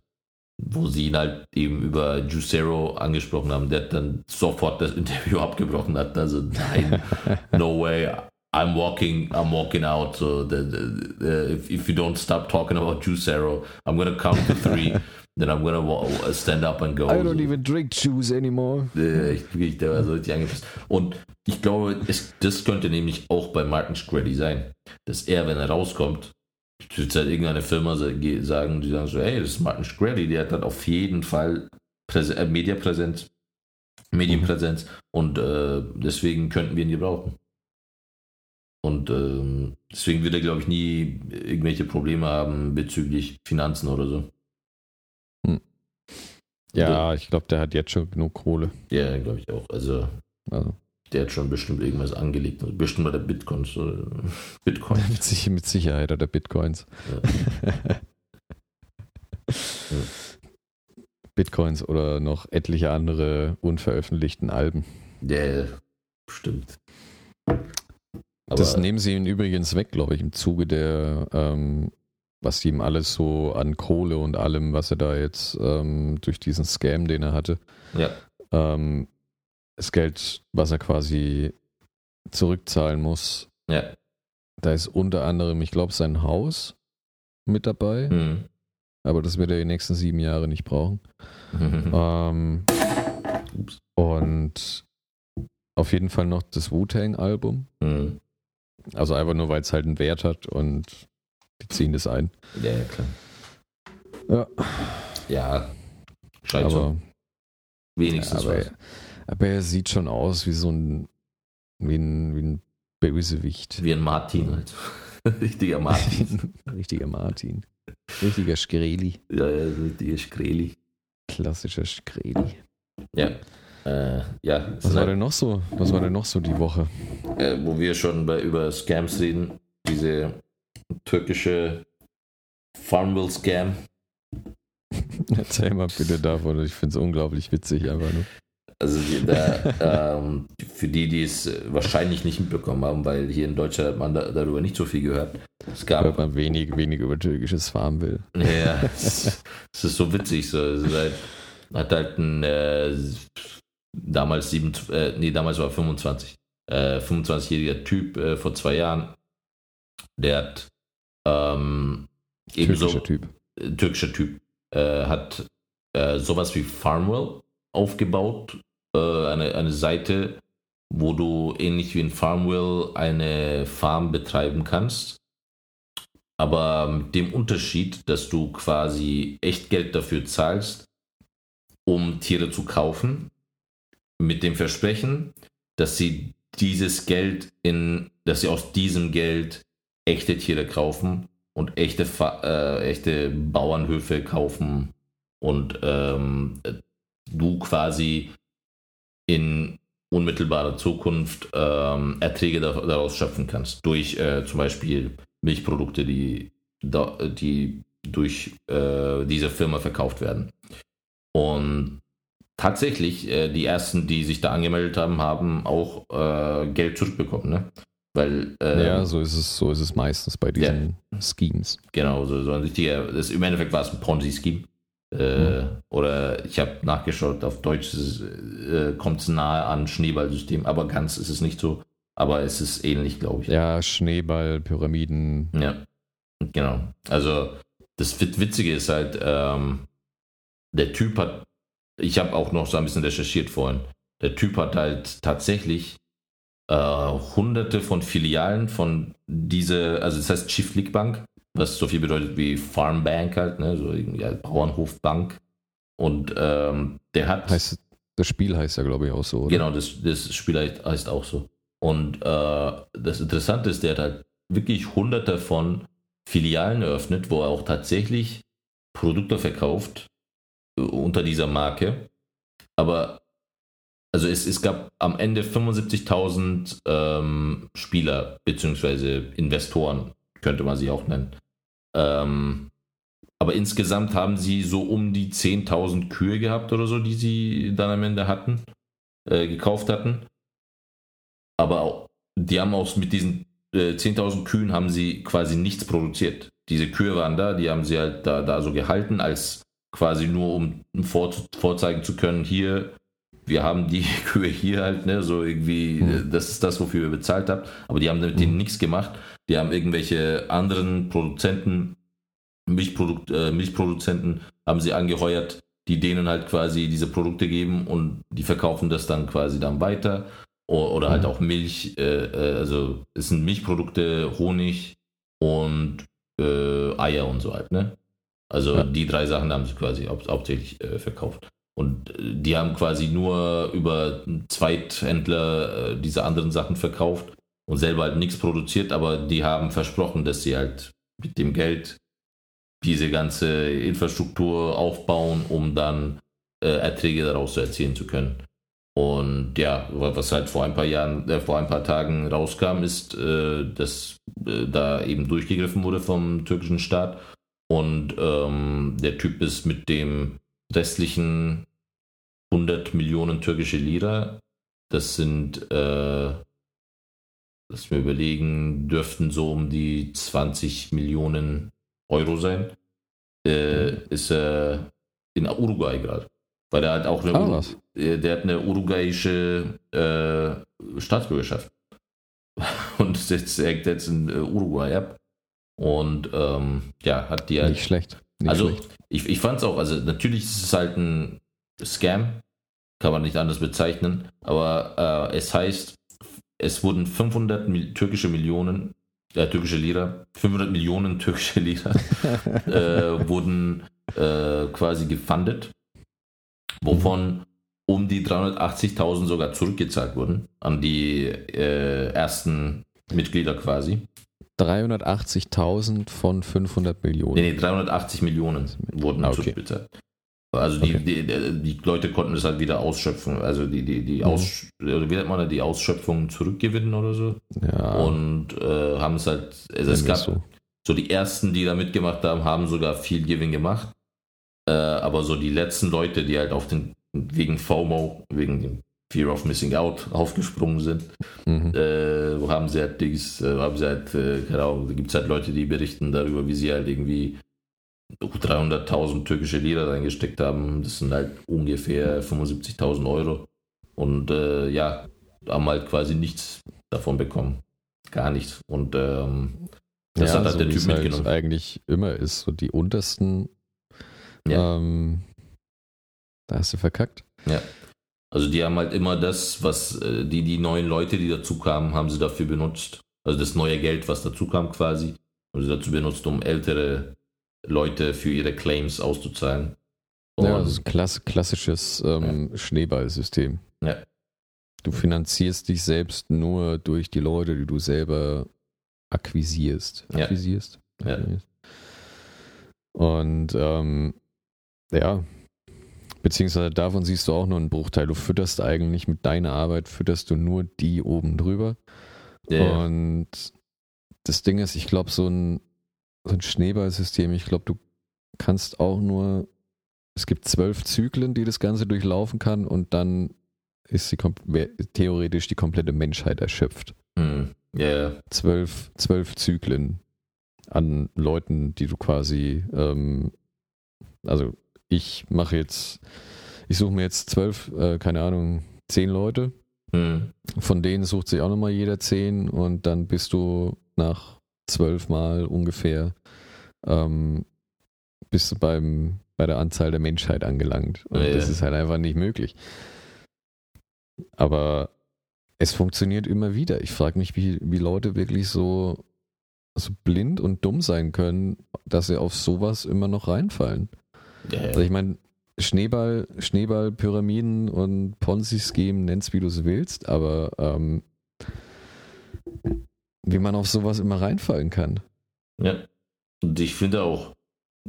S1: wo sie ihn halt eben über Juicero angesprochen haben. Der hat dann sofort das Interview abgebrochen hat. Also nein, no way. I'm walking, I'm walking out. So the, the, the, if, if you don't stop talking about Juicero, I'm gonna count to three. Then I'm gonna stand up and go.
S2: I don't even drink juice anymore.
S1: Ich, ich, war so richtig angepasst. Und ich glaube, es, das könnte nämlich auch bei Martin Shkreli sein, dass er, wenn er rauskommt, wird halt irgendeine Firma sagen, die sagen so, hey, das ist Martin Shkreli, der hat dann auf jeden Fall Präse äh, Mediapräsenz, Medienpräsenz mhm. und äh, deswegen könnten wir ihn gebrauchen. Und äh, deswegen wird er, glaube ich, nie irgendwelche Probleme haben bezüglich Finanzen oder so.
S2: Ja, ich glaube, der hat jetzt schon genug Kohle.
S1: Ja, glaube ich auch. Also, also, der hat schon bestimmt irgendwas angelegt. Bestimmt bei der Bitcoins. Oder
S2: Bitcoin. mit, mit Sicherheit oder Bitcoins. Ja. ja. Bitcoins oder noch etliche andere unveröffentlichten Alben.
S1: Ja, bestimmt.
S2: Aber das nehmen sie ihn übrigens weg, glaube ich, im Zuge der ähm, was ihm alles so an Kohle und allem, was er da jetzt ähm, durch diesen Scam, den er hatte,
S1: ja.
S2: ähm, das Geld, was er quasi zurückzahlen muss.
S1: Ja.
S2: Da ist unter anderem, ich glaube, sein Haus mit dabei. Mhm. Aber das wird er die nächsten sieben Jahre nicht brauchen. Mhm. Ähm, und auf jeden Fall noch das Wu-Tang-Album. Mhm. Also einfach nur, weil es halt einen Wert hat und die ziehen das ein.
S1: Ja, ja klar.
S2: Ja.
S1: Ja, scheint aber, schon. Wenigstens
S2: ja, aber, was. aber er sieht schon aus wie so ein, wie ein, wie ein Bösewicht.
S1: Wie ein Martin halt. Richtiger Martin.
S2: richtiger Martin. Richtiger Skreli.
S1: Ja, ja, richtiger Skreli.
S2: Klassischer Skreli.
S1: Ja. Äh, ja.
S2: Was war denn noch so? Was war denn noch so die Woche?
S1: Äh, wo wir schon bei, über Scams reden, diese türkische Farmville-Scam.
S2: Erzähl mal bitte davon, ich finde es unglaublich witzig einfach nur.
S1: Also da, ähm, für die, die es wahrscheinlich nicht mitbekommen haben, weil hier in Deutschland hat man da, darüber nicht so viel gehört.
S2: Es gab Hört man wenig, wenig über türkisches Farmville.
S1: Ja, es, es ist so witzig. So. Es halt, hat halt ein äh, damals sieben, äh, nee, damals war 25, äh, 25-jähriger Typ äh, vor zwei Jahren, der hat ähm, ebenso,
S2: türkischer Typ.
S1: Äh, türkischer Typ. Äh, hat äh, sowas wie Farmwell aufgebaut. Äh, eine, eine Seite, wo du ähnlich wie in Farmwell eine Farm betreiben kannst. Aber mit dem Unterschied, dass du quasi echt Geld dafür zahlst, um Tiere zu kaufen. Mit dem Versprechen, dass sie dieses Geld in, dass sie aus diesem Geld echte Tiere kaufen und echte, äh, echte Bauernhöfe kaufen und ähm, du quasi in unmittelbarer Zukunft ähm, Erträge daraus schöpfen kannst. Durch äh, zum Beispiel Milchprodukte, die, die durch äh, diese Firma verkauft werden. Und tatsächlich, äh, die ersten, die sich da angemeldet haben, haben auch äh, Geld zurückbekommen. Ne? Weil,
S2: äh, ja, so ist es, so ist es meistens bei diesen ja. Schemes.
S1: Genau, so, so ein richtiger, das, im Endeffekt war es ein Ponzi-Scheme. Äh, mhm. Oder ich habe nachgeschaut, auf Deutsch äh, kommt es nahe an Schneeballsystem, aber ganz ist es nicht so. Aber es ist ähnlich, glaube ich.
S2: Ja, Schneeball, Pyramiden.
S1: Ja, genau. Also das Witzige ist halt, ähm, der Typ hat, ich habe auch noch so ein bisschen recherchiert vorhin, der Typ hat halt tatsächlich äh, hunderte von Filialen von diese, also das heißt Chief League Bank, was so viel bedeutet wie Farm Bank halt, ne, so irgendwie halt Bauernhofbank. Und ähm, der hat.
S2: Heißt, das Spiel heißt ja, glaube ich, auch so, oder?
S1: Genau, das, das Spiel heißt auch so. Und äh, das Interessante ist, der hat halt wirklich hunderte von Filialen eröffnet, wo er auch tatsächlich Produkte verkauft äh, unter dieser Marke. Aber also es, es gab am Ende 75.000 ähm, Spieler bzw. Investoren, könnte man sie auch nennen. Ähm, aber insgesamt haben sie so um die 10.000 Kühe gehabt oder so, die sie dann am Ende hatten, äh, gekauft hatten. Aber auch, die haben auch mit diesen äh, 10.000 Kühen haben sie quasi nichts produziert. Diese Kühe waren da, die haben sie halt da, da so gehalten, als quasi nur um vor, vorzeigen zu können, hier wir haben die Kühe hier halt, ne, so irgendwie, mhm. das ist das, wofür ihr bezahlt habt, aber die haben mit denen hm. nichts gemacht. Die haben irgendwelche anderen Produzenten, Milchprodukt, äh, Milchproduzenten, haben sie angeheuert, die denen halt quasi diese Produkte geben und die verkaufen das dann quasi dann weiter. Oder halt hm. auch Milch, äh, äh, also es sind Milchprodukte, Honig und äh, Eier und so halt, ne? Also ja. die drei Sachen haben sie quasi hau hauptsächlich äh, verkauft. Und äh, die haben quasi nur über Zweithändler äh, diese anderen Sachen verkauft und selber halt nichts produziert, aber die haben versprochen, dass sie halt mit dem Geld diese ganze Infrastruktur aufbauen, um dann äh, Erträge daraus zu erzielen zu können. Und ja, was halt vor ein paar Jahren, äh, vor ein paar Tagen rauskam, ist, äh, dass äh, da eben durchgegriffen wurde vom türkischen Staat. Und ähm, der Typ ist mit dem restlichen 100 Millionen türkische Lira. Das sind, äh, lass mir überlegen, dürften so um die 20 Millionen Euro sein. Äh, mhm. ist er äh, in Uruguay gerade. Weil er halt auch eine, ah, Ur der hat eine uruguayische äh, Staatsbürgerschaft. Und jetzt hängt jetzt in äh, Uruguay ab. Und ähm, ja, hat die halt.
S2: Nicht schlecht. Nicht
S1: also
S2: schlecht.
S1: ich, ich fand es auch, also natürlich ist es halt ein Scam, kann man nicht anders bezeichnen, aber äh, es heißt, es wurden 500 Mil türkische Millionen, äh, türkische Lira, 500 Millionen türkische Lira äh, wurden äh, quasi gefundet, wovon um die 380.000 sogar zurückgezahlt wurden an die äh, ersten Mitglieder quasi.
S2: 380.000 von 500 Millionen.
S1: Nee, nee 380 Millionen wurden ah, okay. Also die, okay. die, die, Leute konnten das halt wieder ausschöpfen, also die, die, die, mhm. Aus, oder wie nennt man die Ausschöpfung zurückgewinnen oder so.
S2: Ja.
S1: Und äh, haben es halt, also es gab so. so. die ersten, die da mitgemacht haben, haben sogar viel Gewinn gemacht. Äh, aber so die letzten Leute, die halt auf den, wegen FOMO, wegen dem Fear of Missing Out aufgesprungen sind. Mhm. Äh, wo haben sie halt Dings, äh, haben sie halt, äh, keine Ahnung, da gibt es halt Leute, die berichten darüber, wie sie halt irgendwie 300.000 türkische Lira reingesteckt haben. Das sind halt ungefähr 75.000 Euro. Und äh, ja, haben halt quasi nichts davon bekommen. Gar nichts. Und ähm,
S2: das ja, hat halt so der Typ halt mitgenommen. Halt eigentlich immer ist, so die untersten, ja. ähm, da hast du verkackt.
S1: Ja. Also die haben halt immer das, was äh, die, die neuen Leute, die dazu kamen, haben sie dafür benutzt. Also das neue Geld, was dazu kam quasi, haben sie dazu benutzt, um ältere Leute für ihre Claims auszuzahlen.
S2: Und ja, das ist klass klassisches ähm, ja. Schneeballsystem.
S1: Ja.
S2: Du finanzierst dich selbst nur durch die Leute, die du selber akquisierst. Akquisierst?
S1: Ja.
S2: Und ähm, ja, Beziehungsweise davon siehst du auch nur einen Bruchteil. Du fütterst eigentlich mit deiner Arbeit, fütterst du nur die oben drüber. Ja, und das Ding ist, ich glaube, so ein, so ein Schneeballsystem, ich glaube, du kannst auch nur, es gibt zwölf Zyklen, die das Ganze durchlaufen kann und dann ist die, theoretisch die komplette Menschheit erschöpft.
S1: Hm. Yeah.
S2: Zwölf, zwölf Zyklen an Leuten, die du quasi, ähm, also ich mache jetzt, ich suche mir jetzt zwölf, äh, keine Ahnung, zehn Leute.
S1: Mhm.
S2: Von denen sucht sich auch nochmal jeder zehn und dann bist du nach zwölf Mal ungefähr ähm, bist du beim, bei der Anzahl der Menschheit angelangt. Und ja, das ist halt einfach nicht möglich. Aber es funktioniert immer wieder. Ich frage mich, wie, wie Leute wirklich so, so blind und dumm sein können, dass sie auf sowas immer noch reinfallen. Ja, ja. Also ich meine, Schneeball, Schneeball, Pyramiden und Ponzi-Scheme, nenn's wie du es willst, aber ähm, wie man auf sowas immer reinfallen kann.
S1: Ja. Und ich finde auch,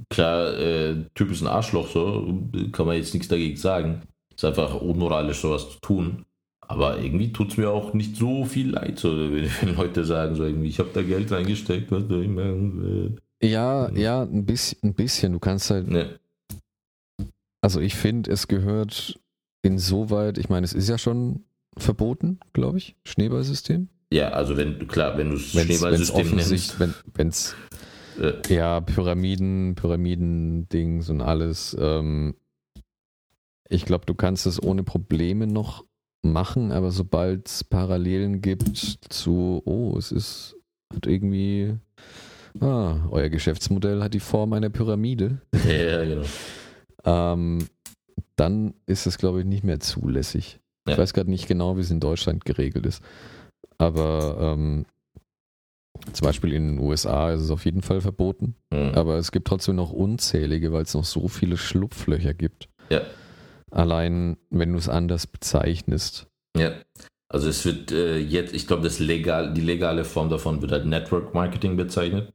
S1: klar, äh, Typ ist ein Arschloch, so, kann man jetzt nichts dagegen sagen. Ist einfach unmoralisch, sowas zu tun. Aber irgendwie tut es mir auch nicht so viel leid, so, wenn, wenn Leute sagen, so irgendwie, ich habe da Geld reingesteckt, was soll ich machen?
S2: Ja, ja, ein bisschen, ein bisschen. Du kannst halt,
S1: ne.
S2: Also ich finde, es gehört insoweit, ich meine, es ist ja schon verboten, glaube ich, Schneeballsystem.
S1: Ja, also wenn, klar, wenn du es Schneeballsystem nennst.
S2: Wenn es äh. ja, Pyramiden, Pyramiden-Dings und alles. Ähm, ich glaube, du kannst es ohne Probleme noch machen, aber sobald es Parallelen gibt zu, oh, es ist, hat irgendwie, ah, euer Geschäftsmodell hat die Form einer Pyramide.
S1: Ja, genau
S2: ähm, dann ist es, glaube ich, nicht mehr zulässig. Ja. Ich weiß gerade nicht genau, wie es in Deutschland geregelt ist. Aber ähm, zum Beispiel in den USA ist es auf jeden Fall verboten. Mhm. Aber es gibt trotzdem noch unzählige, weil es noch so viele Schlupflöcher gibt.
S1: Ja.
S2: Allein, wenn du es anders bezeichnest.
S1: Ja. Also es wird äh, jetzt, ich glaube, das legal, die legale Form davon wird halt Network Marketing bezeichnet.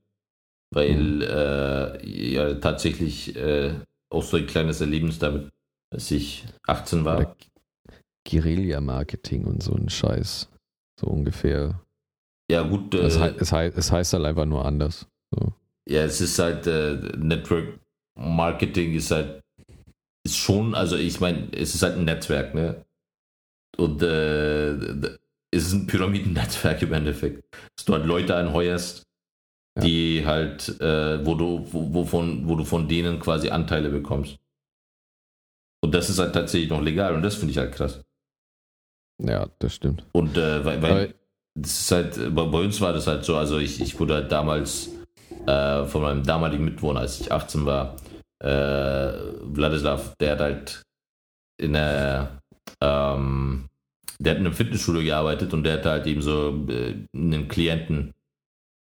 S1: Weil mhm. äh, ja tatsächlich äh, auch so ein kleines Erlebnis damit, als ich 18 war. Oder
S2: Guerilla-Marketing und so ein Scheiß. So ungefähr.
S1: Ja, gut. Äh,
S2: es, he es, he es, heißt halt einfach nur anders. So.
S1: Ja, es ist halt, äh, Network Marketing ist halt, ist schon, also ich meine, es ist halt ein Netzwerk, ne? Und äh, es ist ein Pyramidennetzwerk im Endeffekt. Dass du halt Leute anheuerst, ja. die halt, äh, wo du, wo, wovon, wo du von denen quasi Anteile bekommst. Und das ist halt tatsächlich noch legal und das finde ich halt krass.
S2: Ja, das stimmt.
S1: Und äh, weil, weil das ist halt, bei, bei, uns war das halt so, also ich, ich wurde halt damals äh, von meinem damaligen Mitwohner, als ich 18 war, äh, Vladislav, der hat halt in der, ähm, der hat in einem Fitnessstudio gearbeitet und der hat halt eben so äh, einen Klienten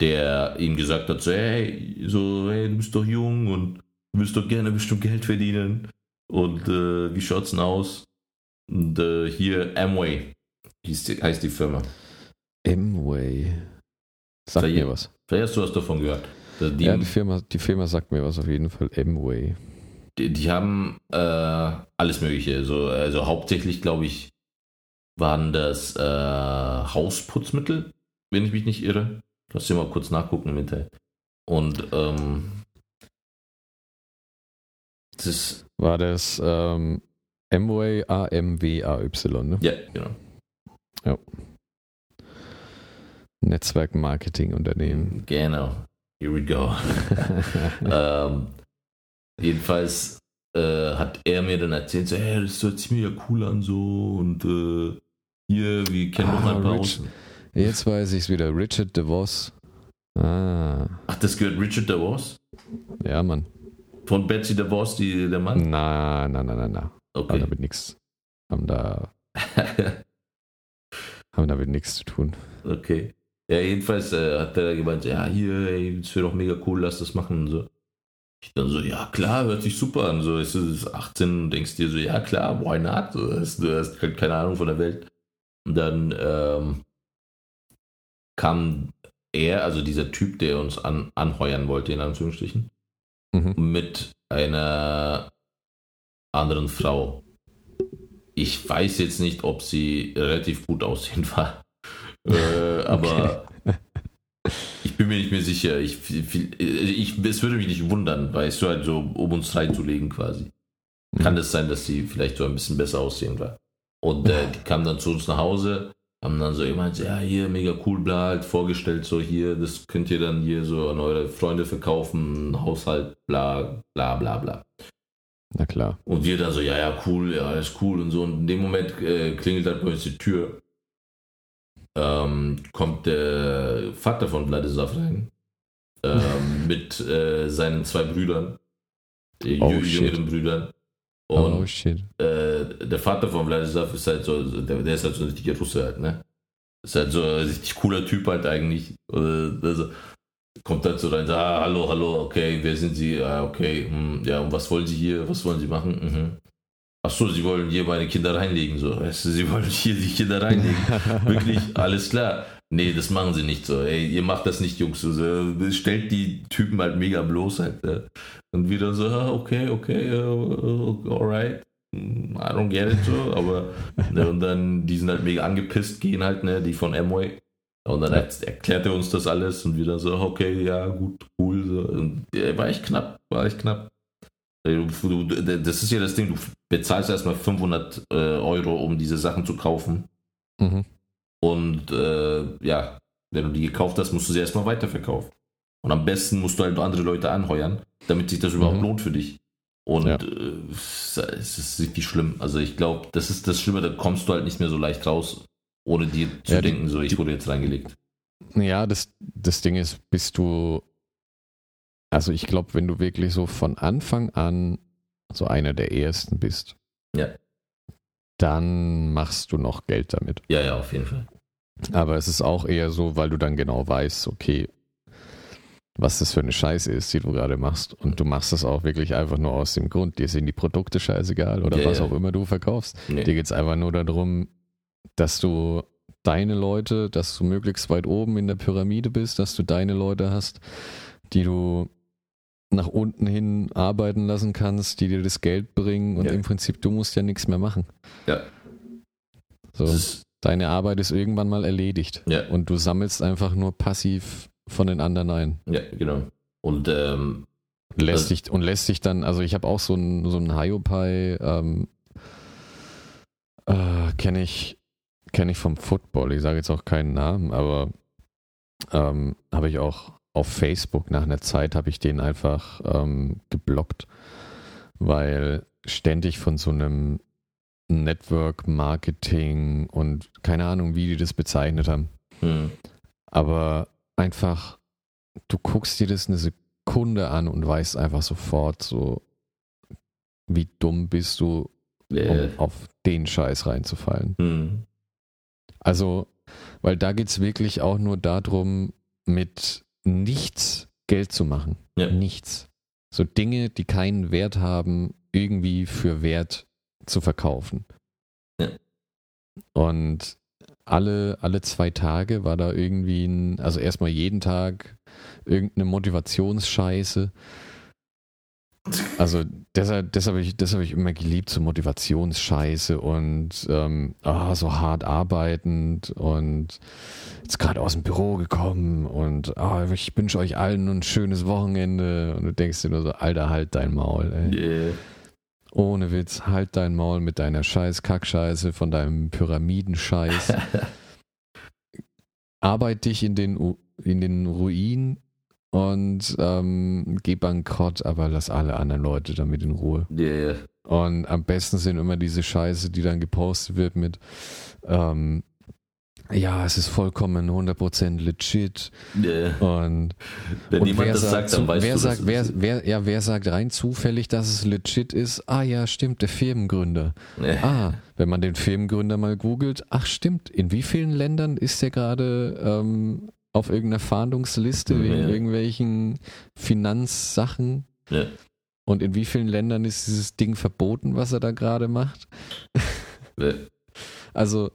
S1: der ihm gesagt hat, so, hey, so, hey, du bist doch jung und du willst doch gerne bestimmt Geld verdienen. Und äh, wie schaut's denn aus? Und äh, hier Amway hieß, heißt die Firma.
S2: Amway. Sag mir was.
S1: Vielleicht hast du was davon gehört.
S2: Die, ja, die Firma, die Firma sagt mir was auf jeden Fall. Amway.
S1: Die, die haben äh, alles Mögliche. So, also hauptsächlich, glaube ich, waren das äh, Hausputzmittel, wenn ich mich nicht irre. Lass dir mal kurz nachgucken im Internet. Und ähm,
S2: das war das ähm, Amway A-M-W-A-Y, ne?
S1: Ja, genau.
S2: Ja. Netzwerk-Marketing-Unternehmen.
S1: Genau. Here we go. ähm, jedenfalls äh, hat er mir dann erzählt, so, hey, das hört sich mir ja cool an so und äh, hier, wir kennen ah, doch ein paar
S2: Rich, Jetzt weiß ich es wieder. Richard DeVos. Ah.
S1: Ach, das gehört Richard DeVos?
S2: Ja, Mann.
S1: Von Betsy DeVos, die, der Mann?
S2: Na, na, na, na, na. Okay. Haben damit nichts. Haben da. haben damit nichts zu tun.
S1: Okay. Ja, jedenfalls äh, hat er gemeint, ja, hier, ey, das wäre doch mega cool, lass das machen und so. Ich dann so, ja klar, hört sich super an. So, es ist 18 und denkst dir so, ja klar, why not? Du hast, du hast halt keine Ahnung von der Welt. Und dann ähm, kam er, also dieser Typ, der uns an, anheuern wollte, in Anführungsstrichen, mhm. mit einer anderen Frau. Ich weiß jetzt nicht, ob sie relativ gut aussehen war. Äh, aber okay. ich bin mir nicht mehr sicher. Ich, ich, es würde mich nicht wundern, weißt du, halt so, um uns reinzulegen quasi. Kann es das sein, dass sie vielleicht so ein bisschen besser aussehen war. Und äh, die kam dann zu uns nach Hause, haben dann so immer ja, hier, mega cool, bla, halt vorgestellt, so hier, das könnt ihr dann hier so an eure Freunde verkaufen, Haushalt, bla, bla, bla, bla.
S2: Na klar.
S1: Und wir dann so, ja, ja, cool, ja, ist cool und so. Und in dem Moment äh, klingelt halt bei uns die Tür. Ähm, kommt der Vater von Vladislav rein. Ähm, mit äh, seinen zwei Brüdern, äh, oh, jüngeren Brüdern. Und oh shit. Äh, der Vater von Vladislav ist halt so, der, der, ist halt so ein richtiger Russe halt, ne? Ist halt so ein richtig cooler Typ halt eigentlich. Also, kommt halt so rein, ah, hallo, hallo, okay, wer sind Sie? Ah, okay, hm, ja, und was wollen Sie hier? Was wollen Sie machen? Mhm. Ach so, Sie wollen hier meine Kinder reinlegen, so. Weißt du, Sie wollen hier die Kinder reinlegen. Wirklich, alles klar. Nee, das machen sie nicht so. Ey, ihr macht das nicht, Jungs. Also, stellt die Typen halt mega bloß halt. Äh. Und wieder so, ah, okay, okay, uh, alright. I don't get it so, aber ne, und dann, die sind halt mega angepisst, gehen halt, ne, die von Amway. Und dann erklärt er uns das alles und wieder so, okay, ja, gut, cool. So. Und ja, war echt knapp, war echt knapp. Das ist ja das Ding, du bezahlst erstmal 500 äh, Euro, um diese Sachen zu kaufen. Mhm. Und äh, ja, wenn du die gekauft hast, musst du sie erstmal weiterverkaufen. Und am besten musst du halt andere Leute anheuern, damit sich das überhaupt mhm. lohnt für dich. Und ja. äh, es ist richtig schlimm. Also ich glaube, das ist das Schlimme, da kommst du halt nicht mehr so leicht raus, ohne dir zu ja, denken, so ich wurde jetzt reingelegt.
S2: Ja, das, das Ding ist, bist du, also ich glaube, wenn du wirklich so von Anfang an so einer der ersten bist,
S1: ja
S2: dann machst du noch Geld damit.
S1: Ja, ja, auf jeden Fall.
S2: Aber es ist auch eher so, weil du dann genau weißt, okay, was das für eine Scheiße ist, die du gerade machst. Und du machst das auch wirklich einfach nur aus dem Grund, dir sind die Produkte scheißegal oder ja, was ja. auch immer du verkaufst. Nee. Dir geht es einfach nur darum, dass du deine Leute, dass du möglichst weit oben in der Pyramide bist, dass du deine Leute hast, die du nach unten hin arbeiten lassen kannst, die dir das Geld bringen und ja. im Prinzip du musst ja nichts mehr machen.
S1: Ja.
S2: So, deine Arbeit ist irgendwann mal erledigt
S1: ja.
S2: und du sammelst einfach nur passiv von den anderen ein.
S1: Ja, genau. Und ähm,
S2: lässt also, dich und lässt dich dann, also ich habe auch so ein so ein Hiopai, ähm, äh, kenne ich kenne ich vom Football. Ich sage jetzt auch keinen Namen, aber ähm, habe ich auch auf Facebook nach einer Zeit habe ich den einfach ähm, geblockt, weil ständig von so einem Network Marketing und keine Ahnung, wie die das bezeichnet haben. Hm. Aber einfach, du guckst dir das eine Sekunde an und weißt einfach sofort so, wie dumm bist du, yeah. um auf den Scheiß reinzufallen. Hm. Also, weil da geht es wirklich auch nur darum, mit nichts Geld zu machen. Ja. Nichts. So Dinge, die keinen Wert haben, irgendwie für Wert zu verkaufen. Ja. Und alle, alle zwei Tage war da irgendwie ein, also erstmal jeden Tag irgendeine Motivationsscheiße. Also deshalb, das habe ich, das hab ich immer geliebt, so Motivationsscheiße und ähm, oh, so hart arbeitend und jetzt gerade aus dem Büro gekommen und oh, ich wünsche euch allen ein schönes Wochenende und du denkst dir nur so, Alter, halt dein Maul, ey. Yeah. Ohne Witz, halt dein Maul mit deiner scheiß Kackscheiße von deinem Pyramidenscheiß. Arbeit dich in den, in den Ruin und ähm, geh bankrott, aber lass alle anderen Leute damit in Ruhe.
S1: Yeah.
S2: Und am besten sind immer diese Scheiße, die dann gepostet wird mit ähm, ja, es ist vollkommen 100% legit.
S1: Yeah.
S2: Und,
S1: Wenn
S2: und
S1: niemand wer das sagt, dann weißt
S2: wer
S1: du,
S2: sagt, wer, wer, ja, wer sagt rein zufällig, dass es legit ist? Ah ja, stimmt, der Firmengründer. Yeah. Ah, wenn man den Firmengründer mal googelt, ach stimmt, in wie vielen Ländern ist der gerade ähm, auf irgendeiner Fahndungsliste ja. wegen irgendwelchen Finanzsachen.
S1: Ja.
S2: Und in wie vielen Ländern ist dieses Ding verboten, was er da gerade macht? Ja. Also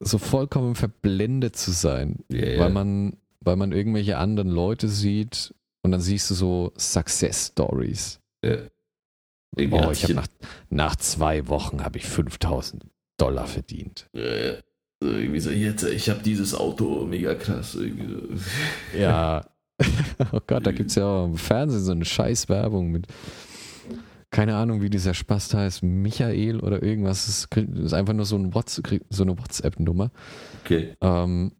S2: so vollkommen verblendet zu sein, weil man, weil man irgendwelche anderen Leute sieht und dann siehst du so Success Stories. Oh, ich habe nach, nach zwei Wochen habe ich 5000 Dollar verdient.
S1: Ja, irgendwie so, jetzt, ich habe dieses Auto, mega krass.
S2: Ja. oh Gott, da gibt es ja auch im Fernsehen so eine Scheißwerbung mit, keine Ahnung, wie dieser Spast heißt, Michael oder irgendwas. Das ist einfach nur so, ein WhatsApp, so eine WhatsApp-Nummer.
S1: Okay.
S2: Ähm,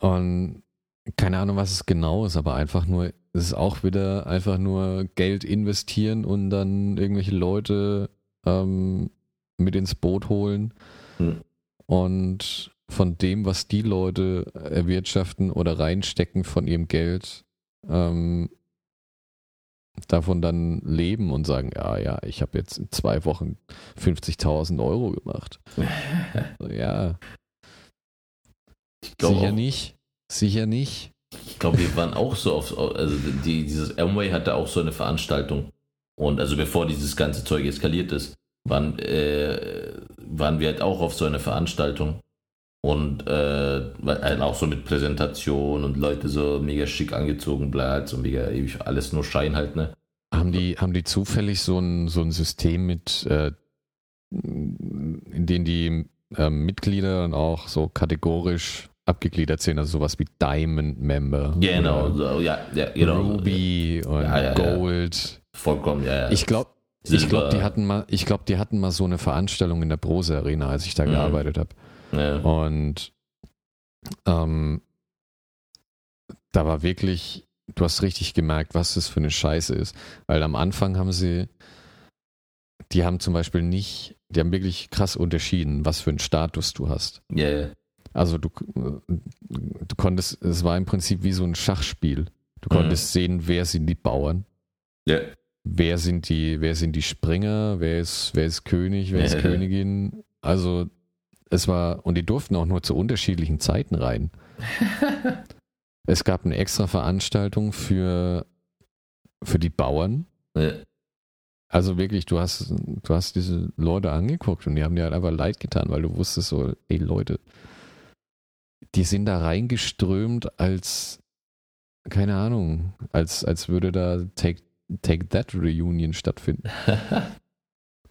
S2: und keine Ahnung, was es genau ist, aber einfach nur, es ist auch wieder einfach nur Geld investieren und dann irgendwelche Leute ähm, mit ins Boot holen. Hm. Und von dem, was die Leute erwirtschaften oder reinstecken von ihrem Geld, ähm, davon dann leben und sagen, ja, ja, ich habe jetzt in zwei Wochen 50.000 Euro gemacht. ja. Sicher auch, nicht. Sicher nicht.
S1: Ich glaube, wir waren auch so auf, also die, dieses Amway hatte auch so eine Veranstaltung. Und also bevor dieses ganze Zeug eskaliert ist, waren, äh, waren wir halt auch auf so eine Veranstaltung. Und äh, halt auch so mit Präsentation und Leute so mega schick angezogen, bla, so mega ewig, alles nur Schein halt, ne?
S2: Haben die, haben die zufällig so ein, so ein System mit, äh, in dem die äh, Mitglieder dann auch so kategorisch abgegliedert sind, also sowas wie Diamond Member.
S1: Genau, so, ja, ja, genau.
S2: Ruby und ja, ja, Gold.
S1: Vollkommen, ja, ja.
S2: Ich glaube, ich glaube, die hatten mal, ich glaube, die hatten mal so eine Veranstaltung in der Brose Arena, als ich da mhm. gearbeitet habe. Ja. Und ähm, da war wirklich, du hast richtig gemerkt, was das für eine Scheiße ist. Weil am Anfang haben sie, die haben zum Beispiel nicht, die haben wirklich krass unterschieden, was für einen Status du hast.
S1: Ja, yeah.
S2: Also du, du konntest, es war im Prinzip wie so ein Schachspiel. Du mhm. konntest sehen, wer sind die Bauern.
S1: Ja. Yeah.
S2: Wer sind die, wer sind die Springer, wer ist, wer ist König, wer ist Königin. Also es war, und die durften auch nur zu unterschiedlichen Zeiten rein. es gab eine extra Veranstaltung für, für die Bauern.
S1: Ja.
S2: Also wirklich, du hast, du hast diese Leute angeguckt und die haben dir halt einfach leid getan, weil du wusstest so, ey Leute, die sind da reingeströmt als, keine Ahnung, als, als würde da Take, Take That Reunion stattfinden.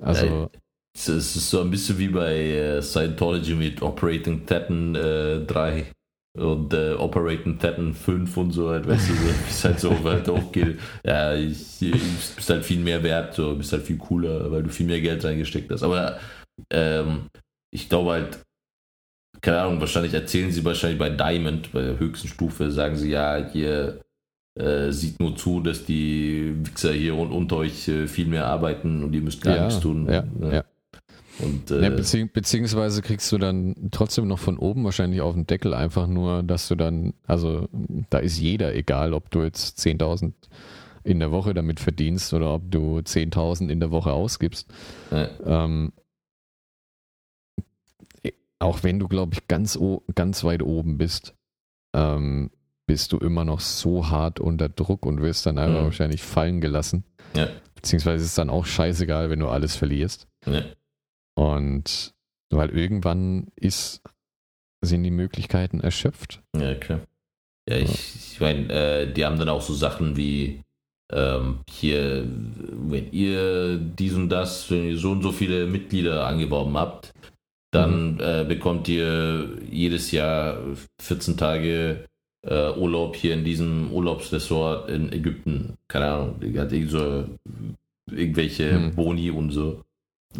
S2: Also.
S1: Es ist so ein bisschen wie bei äh, Scientology mit Operating Titan äh, 3 und äh, Operating Titan 5 und so halt, weißt du, so, bis halt so weit hochgeht. Ja, ich, ich bist halt viel mehr wert, so, bist halt viel cooler, weil du viel mehr Geld reingesteckt hast. Aber ähm, ich glaube halt, keine Ahnung, wahrscheinlich erzählen sie wahrscheinlich bei Diamond, bei der höchsten Stufe, sagen sie ja, hier äh, sieht nur zu, dass die Wichser hier und unter euch äh, viel mehr arbeiten und ihr müsst gar
S2: ja,
S1: nichts tun.
S2: Ja, ja. ja.
S1: Und, äh,
S2: ja, bezieh beziehungsweise kriegst du dann trotzdem noch von oben wahrscheinlich auf den Deckel einfach nur, dass du dann, also da ist jeder egal, ob du jetzt 10.000 in der Woche damit verdienst oder ob du 10.000 in der Woche ausgibst. Ähm, auch wenn du, glaube ich, ganz, ganz weit oben bist, ähm, bist du immer noch so hart unter Druck und wirst dann einfach mhm. wahrscheinlich fallen gelassen.
S1: Ja.
S2: Beziehungsweise ist es dann auch scheißegal, wenn du alles verlierst.
S1: Ja.
S2: Und weil irgendwann ist, sind die Möglichkeiten erschöpft.
S1: Ja, klar. Ja, ich, ich meine, äh, die haben dann auch so Sachen wie ähm, hier, wenn ihr dies und das, wenn ihr so und so viele Mitglieder angeworben habt, dann mhm. äh, bekommt ihr jedes Jahr 14 Tage äh, Urlaub hier in diesem Urlaubsressort in Ägypten. Keine Ahnung, die hat so irgendwelche mhm. Boni und so.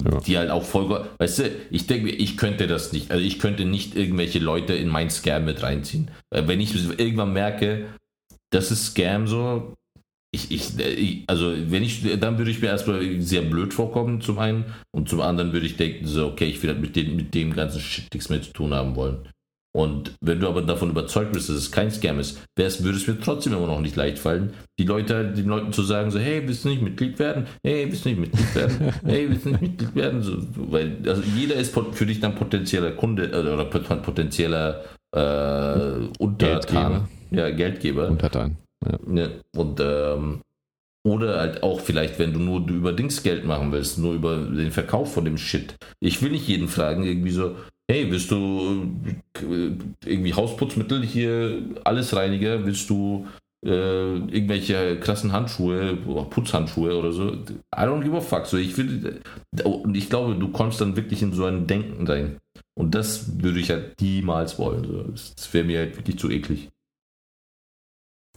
S1: Ja. Die halt auch voll, weißt du, ich denke, ich könnte das nicht, also ich könnte nicht irgendwelche Leute in mein Scam mit reinziehen. Wenn ich irgendwann merke, das ist Scam so, ich, ich, also wenn ich, dann würde ich mir erstmal sehr blöd vorkommen, zum einen, und zum anderen würde ich denken, so, okay, ich will halt mit, den, mit dem ganzen Shit nichts mehr zu tun haben wollen. Und wenn du aber davon überzeugt bist, dass es kein Scam ist, würde es mir trotzdem immer noch nicht leicht fallen, die Leute, den Leuten zu sagen, so, hey, willst du nicht Mitglied werden? Hey, willst du nicht Mitglied werden? Hey, willst du nicht Mitglied werden? So, weil, also jeder ist für dich dann potenzieller Kunde äh, oder potenzieller äh, Untertan. Geldgeber. Ja, Geldgeber.
S2: Untertan. Ja.
S1: ja. Und ähm, oder halt auch vielleicht, wenn du nur über Dings Geld machen willst, nur über den Verkauf von dem Shit. Ich will nicht jeden fragen, irgendwie so, hey, willst du äh, irgendwie Hausputzmittel hier, alles Reiniger, willst du äh, irgendwelche krassen Handschuhe, Putzhandschuhe oder so. I don't give a fuck. So, ich, will, und ich glaube, du kommst dann wirklich in so ein Denken rein. Und das würde ich halt niemals wollen. So. Das wäre mir halt wirklich zu eklig.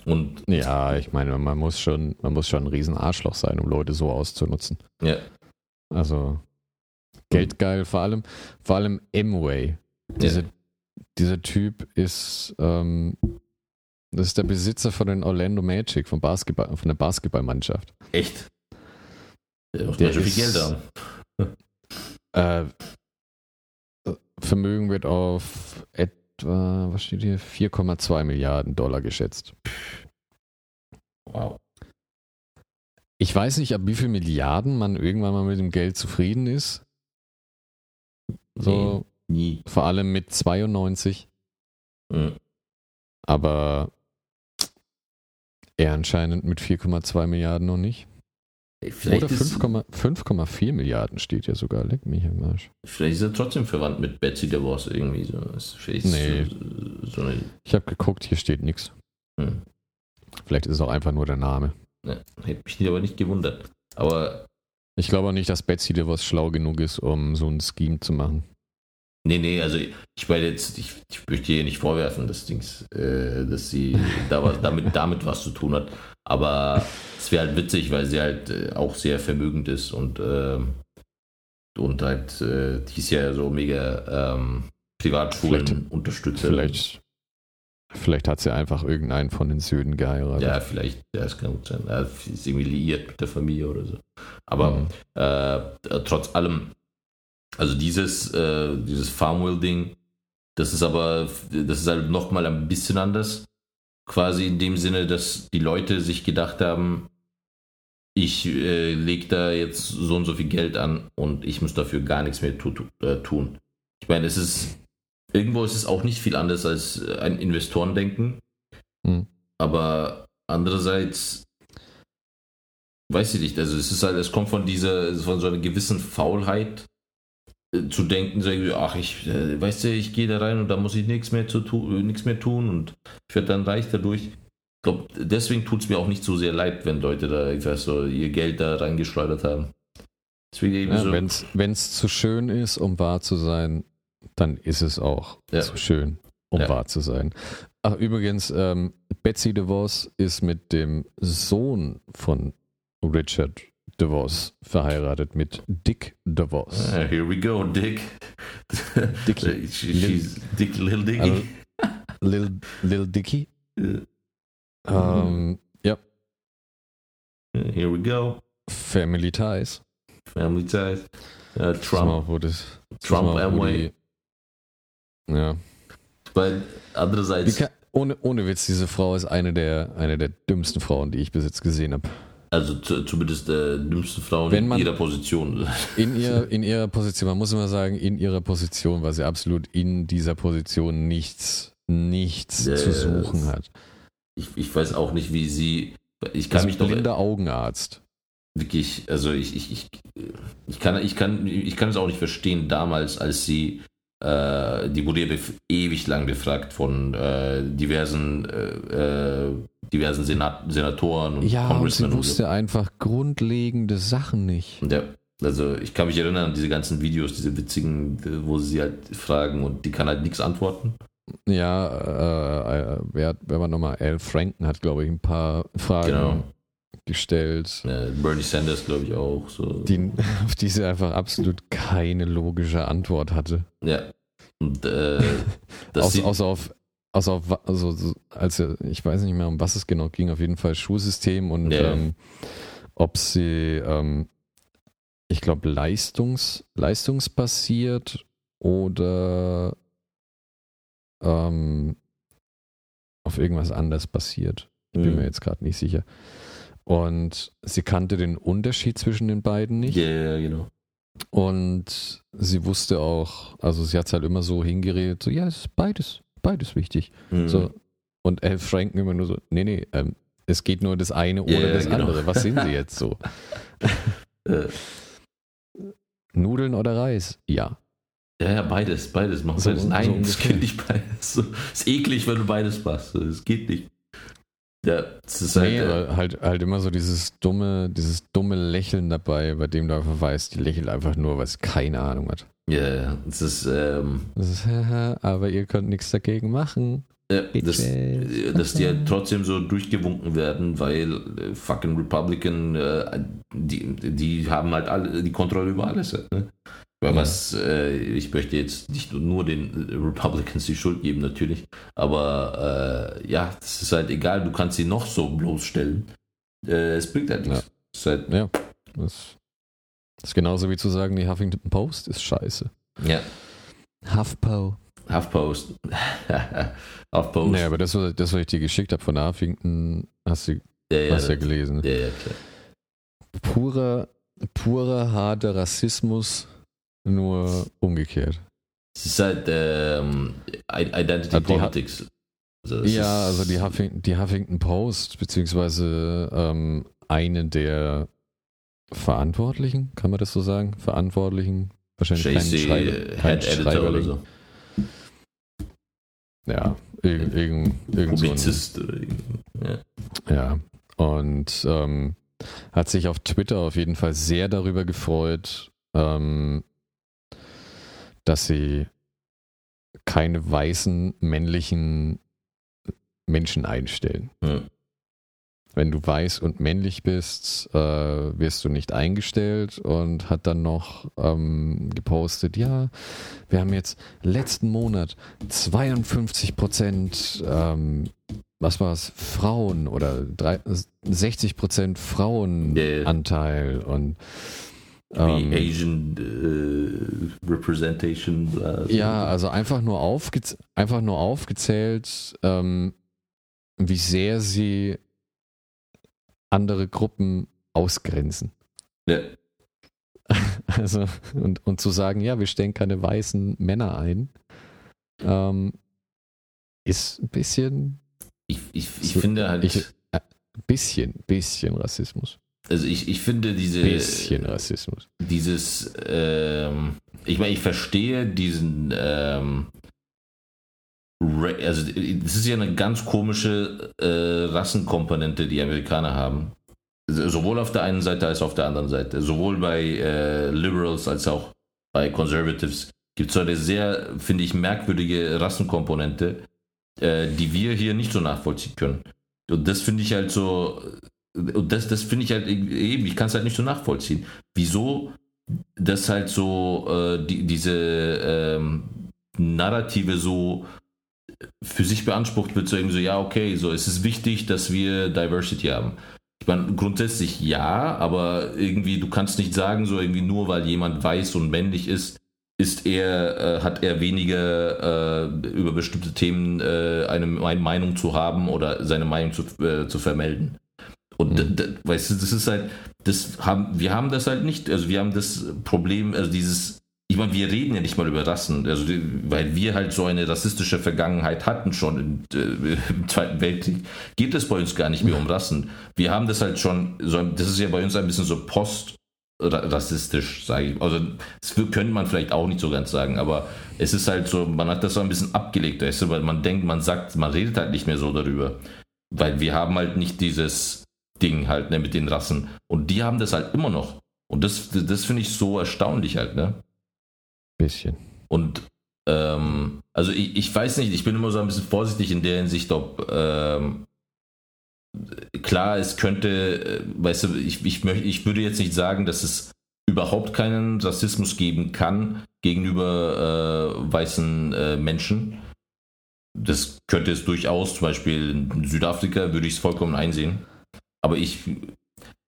S2: Und ja, ich meine, man muss schon, man muss schon ein riesen Arschloch sein, um Leute so auszunutzen.
S1: Ja.
S2: Also geldgeil, vor allem, vor allem M-Way. Diese, ja. Dieser Typ ist, ähm, das ist der Besitzer von den Orlando Magic, von, Basketball, von der Basketballmannschaft.
S1: Echt? Der macht der viel Geld haben.
S2: Äh, Vermögen wird auf etwa, was steht hier, 4,2 Milliarden Dollar geschätzt.
S1: Wow.
S2: Ich weiß nicht, ab wie viel Milliarden man irgendwann mal mit dem Geld zufrieden ist. So,
S1: nie.
S2: Vor allem mit 92.
S1: Mhm.
S2: Aber er anscheinend mit 4,2 Milliarden noch nicht.
S1: Vielleicht
S2: Oder 5,4 Milliarden steht ja sogar. Leck mich im Arsch.
S1: Vielleicht ist er trotzdem verwandt mit Betsy DeVos irgendwie so.
S2: nee.
S1: So, so.
S2: Ich habe geguckt, hier steht nichts.
S1: Hm.
S2: Vielleicht ist es auch einfach nur der Name.
S1: Ja, hätte mich aber nicht gewundert. Aber.
S2: Ich glaube auch nicht, dass Betsy DeVos schlau genug ist, um so ein Scheme zu machen.
S1: Nee, nee, also ich meine jetzt, ich, ich möchte ihr nicht vorwerfen, das Dings, äh, dass sie da was, damit, damit was zu tun hat. Aber es wäre halt witzig, weil sie halt äh, auch sehr vermögend ist und, äh, und halt, äh, die ist ja so mega ähm, Privatschulen unterstützt.
S2: Vielleicht, vielleicht hat sie einfach irgendeinen von den Söhnen geheiratet.
S1: Ja, vielleicht, das kann gut sein. Ja, ist irgendwie liiert mit der Familie oder so. Aber mhm. äh, trotz allem, also dieses, äh, dieses Farmwheel-Ding, das ist aber, das ist halt nochmal ein bisschen anders. Quasi in dem Sinne, dass die Leute sich gedacht haben, ich äh, lege da jetzt so und so viel Geld an und ich muss dafür gar nichts mehr tu äh, tun. Ich meine, es ist, irgendwo ist es auch nicht viel anders als ein Investorendenken.
S2: Mhm.
S1: Aber andererseits weiß ich nicht, also es ist halt, es kommt von dieser, von so einer gewissen Faulheit zu denken, ach, ich, äh, weißt du, ich gehe da rein und da muss ich nichts mehr, zu tu nichts mehr tun und ich werde dann reich dadurch. Ich glaube, deswegen tut es mir auch nicht so sehr leid, wenn Leute da, ich weiß so, ihr Geld da reingeschleudert haben.
S2: ja, so. Wenn es zu schön ist, um wahr zu sein, dann ist es auch ja. zu schön, um ja. wahr zu sein. Ach, übrigens, ähm, Betsy DeVos ist mit dem Sohn von Richard DeVos verheiratet mit Dick DeVos.
S1: Uh, here we go, Dick. Dicky. She's Dick, Little Dicky. Also,
S2: Lil, Lil Dicky. Um, ja.
S1: Here we go.
S2: Family Ties.
S1: Family Ties. Uh, Trump.
S2: Mal, das,
S1: Trump Amway.
S2: Ja.
S1: Weil andererseits.
S2: Kann, ohne, ohne Witz, diese Frau ist eine der, eine der dümmsten Frauen, die ich bis jetzt gesehen habe.
S1: Also zumindest der dümmste Frau in ihrer Position.
S2: In, ihr, in ihrer Position, man muss immer sagen, in ihrer Position, weil sie absolut in dieser Position nichts, nichts ja, zu suchen hat.
S1: Ich, ich weiß auch nicht, wie sie. Ich kann das mich
S2: doch. Blinder Augenarzt.
S1: Wirklich, also ich, ich, ich, ich, kann, ich, kann, ich kann es auch nicht verstehen, damals, als sie äh, die wurde ja ewig lang befragt von äh, diversen äh, äh diversen Senat Senatoren
S2: und ja, Congressmen. Und sie wusste so. einfach grundlegende Sachen nicht.
S1: Ja, also ich kann mich erinnern an diese ganzen Videos, diese witzigen, wo sie halt fragen und die kann halt nichts antworten.
S2: Ja, äh, äh, wer, wer war nochmal? Al Franken hat, glaube ich, ein paar Fragen genau. Gestellt.
S1: Ja, Bernie Sanders, glaube ich, auch. So.
S2: Die, auf die sie einfach absolut keine logische Antwort hatte.
S1: Ja. Und, äh,
S2: außer, außer auf also, also als ich weiß nicht mehr, um was es genau ging, auf jeden Fall Schulsystem und ja. ähm, ob sie, ähm, ich glaube, Leistungs, leistungsbasiert oder ähm, auf irgendwas anders basiert. Ich bin mhm. mir jetzt gerade nicht sicher. Und sie kannte den Unterschied zwischen den beiden nicht.
S1: Ja, yeah, genau.
S2: Und sie wusste auch, also sie hat es halt immer so hingeredet, so, ja, es ist beides beides wichtig. Mhm. So. Und Elf Franken immer nur so, nee, nee, ähm, es geht nur das eine oder yeah, das genau. andere. Was sind sie jetzt so? Äh. Nudeln oder Reis? Ja.
S1: Ja, ja, beides, beides. Mach so, beides. Nein, so das geht nicht beides. So, ist eklig, wenn du beides machst. Das geht nicht.
S2: Ja, es ist halt, nee, äh, halt, halt immer so dieses dumme, dieses dumme Lächeln dabei, bei dem du einfach weißt, die lächelt einfach nur, weil es keine Ahnung hat.
S1: Ja, yeah, es ist, ähm,
S2: das ist, aber ihr könnt nichts dagegen machen.
S1: Ja, dass, dass die halt trotzdem so durchgewunken werden, weil äh, fucking Republican, äh, die, die haben halt alle die Kontrolle über alles. Halt, ne? Weil was, äh, ich möchte jetzt nicht nur den Republicans die Schuld geben, natürlich, aber äh, ja, das ist halt egal, du kannst sie noch so bloßstellen. Äh, es bringt halt nichts.
S2: Ja, halt, ja das, das, ist genauso wie zu sagen, die Huffington Post ist scheiße.
S1: Ja.
S2: HuffPo.
S1: HuffPost.
S2: HuffPost. Naja, aber das, das, was ich dir geschickt habe von Huffington, hast du ja, ja, hast ja gelesen.
S1: Ja, ja, klar.
S2: Purer, purer, harter Rassismus nur umgekehrt.
S1: Es ist halt ähm, Identity also Politics.
S2: Also ja, also die, Huffington, die Huffington Post, beziehungsweise ähm, eine der Verantwortlichen, kann man das so sagen? Verantwortlichen, wahrscheinlich
S1: JC, kein, Schreiber, kein Head Editor oder so.
S2: Ja, irgend, irgend, irgend Publizist so ein, ja. ja, und ähm, hat sich auf Twitter auf jeden Fall sehr darüber gefreut, ähm, dass sie keine weißen männlichen Menschen einstellen.
S1: Hm.
S2: Wenn du weiß und männlich bist, äh, wirst du nicht eingestellt und hat dann noch ähm, gepostet, ja, wir haben jetzt letzten Monat 52 Prozent, ähm, was war es, Frauen oder 60 Prozent Frauenanteil yeah. und
S1: ähm, Asian äh, Representation. Bla,
S2: Ja, also einfach nur, aufge einfach nur aufgezählt, ähm, wie sehr sie andere Gruppen ausgrenzen.
S1: Ja.
S2: Also, und, und zu sagen, ja, wir stellen keine weißen Männer ein, ähm, ist ein bisschen.
S1: Ich, ich, ich finde halt. Ich,
S2: äh, bisschen, bisschen Rassismus.
S1: Also ich, ich finde diese.
S2: Bisschen Rassismus.
S1: Dieses, ähm, ich meine, ich verstehe diesen, ähm, also das ist ja eine ganz komische äh, Rassenkomponente, die Amerikaner haben. Sowohl auf der einen Seite als auch auf der anderen Seite. Sowohl bei äh, Liberals als auch bei Conservatives gibt es eine sehr, finde ich, merkwürdige Rassenkomponente, äh, die wir hier nicht so nachvollziehen können. Und das finde ich halt so, und das, das finde ich halt eben, ich kann es halt nicht so nachvollziehen. Wieso das halt so, äh, die, diese ähm, Narrative so für sich beansprucht wird, so irgendwie so, ja, okay, so, es ist wichtig, dass wir Diversity haben. Ich meine, grundsätzlich ja, aber irgendwie, du kannst nicht sagen, so irgendwie nur weil jemand weiß und männlich ist, ist er, äh, hat er weniger äh, über bestimmte Themen äh, eine, eine, Meinung zu haben oder seine Meinung zu, äh, zu vermelden. Und mhm. weißt du, das ist halt, das haben, wir haben das halt nicht, also wir haben das Problem, also dieses, ich meine, wir reden ja nicht mal über Rassen, also weil wir halt so eine rassistische Vergangenheit hatten schon im, äh, im Zweiten Weltkrieg, geht es bei uns gar nicht mehr um Rassen. Wir haben das halt schon, so, das ist ja bei uns ein bisschen so post rassistisch, sage ich. Also das könnte man vielleicht auch nicht so ganz sagen, aber es ist halt so, man hat das so ein bisschen abgelegt, weißt du, weil man denkt, man sagt, man redet halt nicht mehr so darüber. Weil wir haben halt nicht dieses, Ding halt, ne, mit den Rassen. Und die haben das halt immer noch. Und das, das finde ich so erstaunlich halt, ne?
S2: Bisschen.
S1: Und ähm, also ich, ich weiß nicht, ich bin immer so ein bisschen vorsichtig in der Hinsicht, ob ähm, klar, es könnte, äh, weißt du, ich, ich, möchte, ich würde jetzt nicht sagen, dass es überhaupt keinen Rassismus geben kann gegenüber äh, weißen äh, Menschen. Das könnte es durchaus, zum Beispiel in Südafrika würde ich es vollkommen einsehen. Aber ich,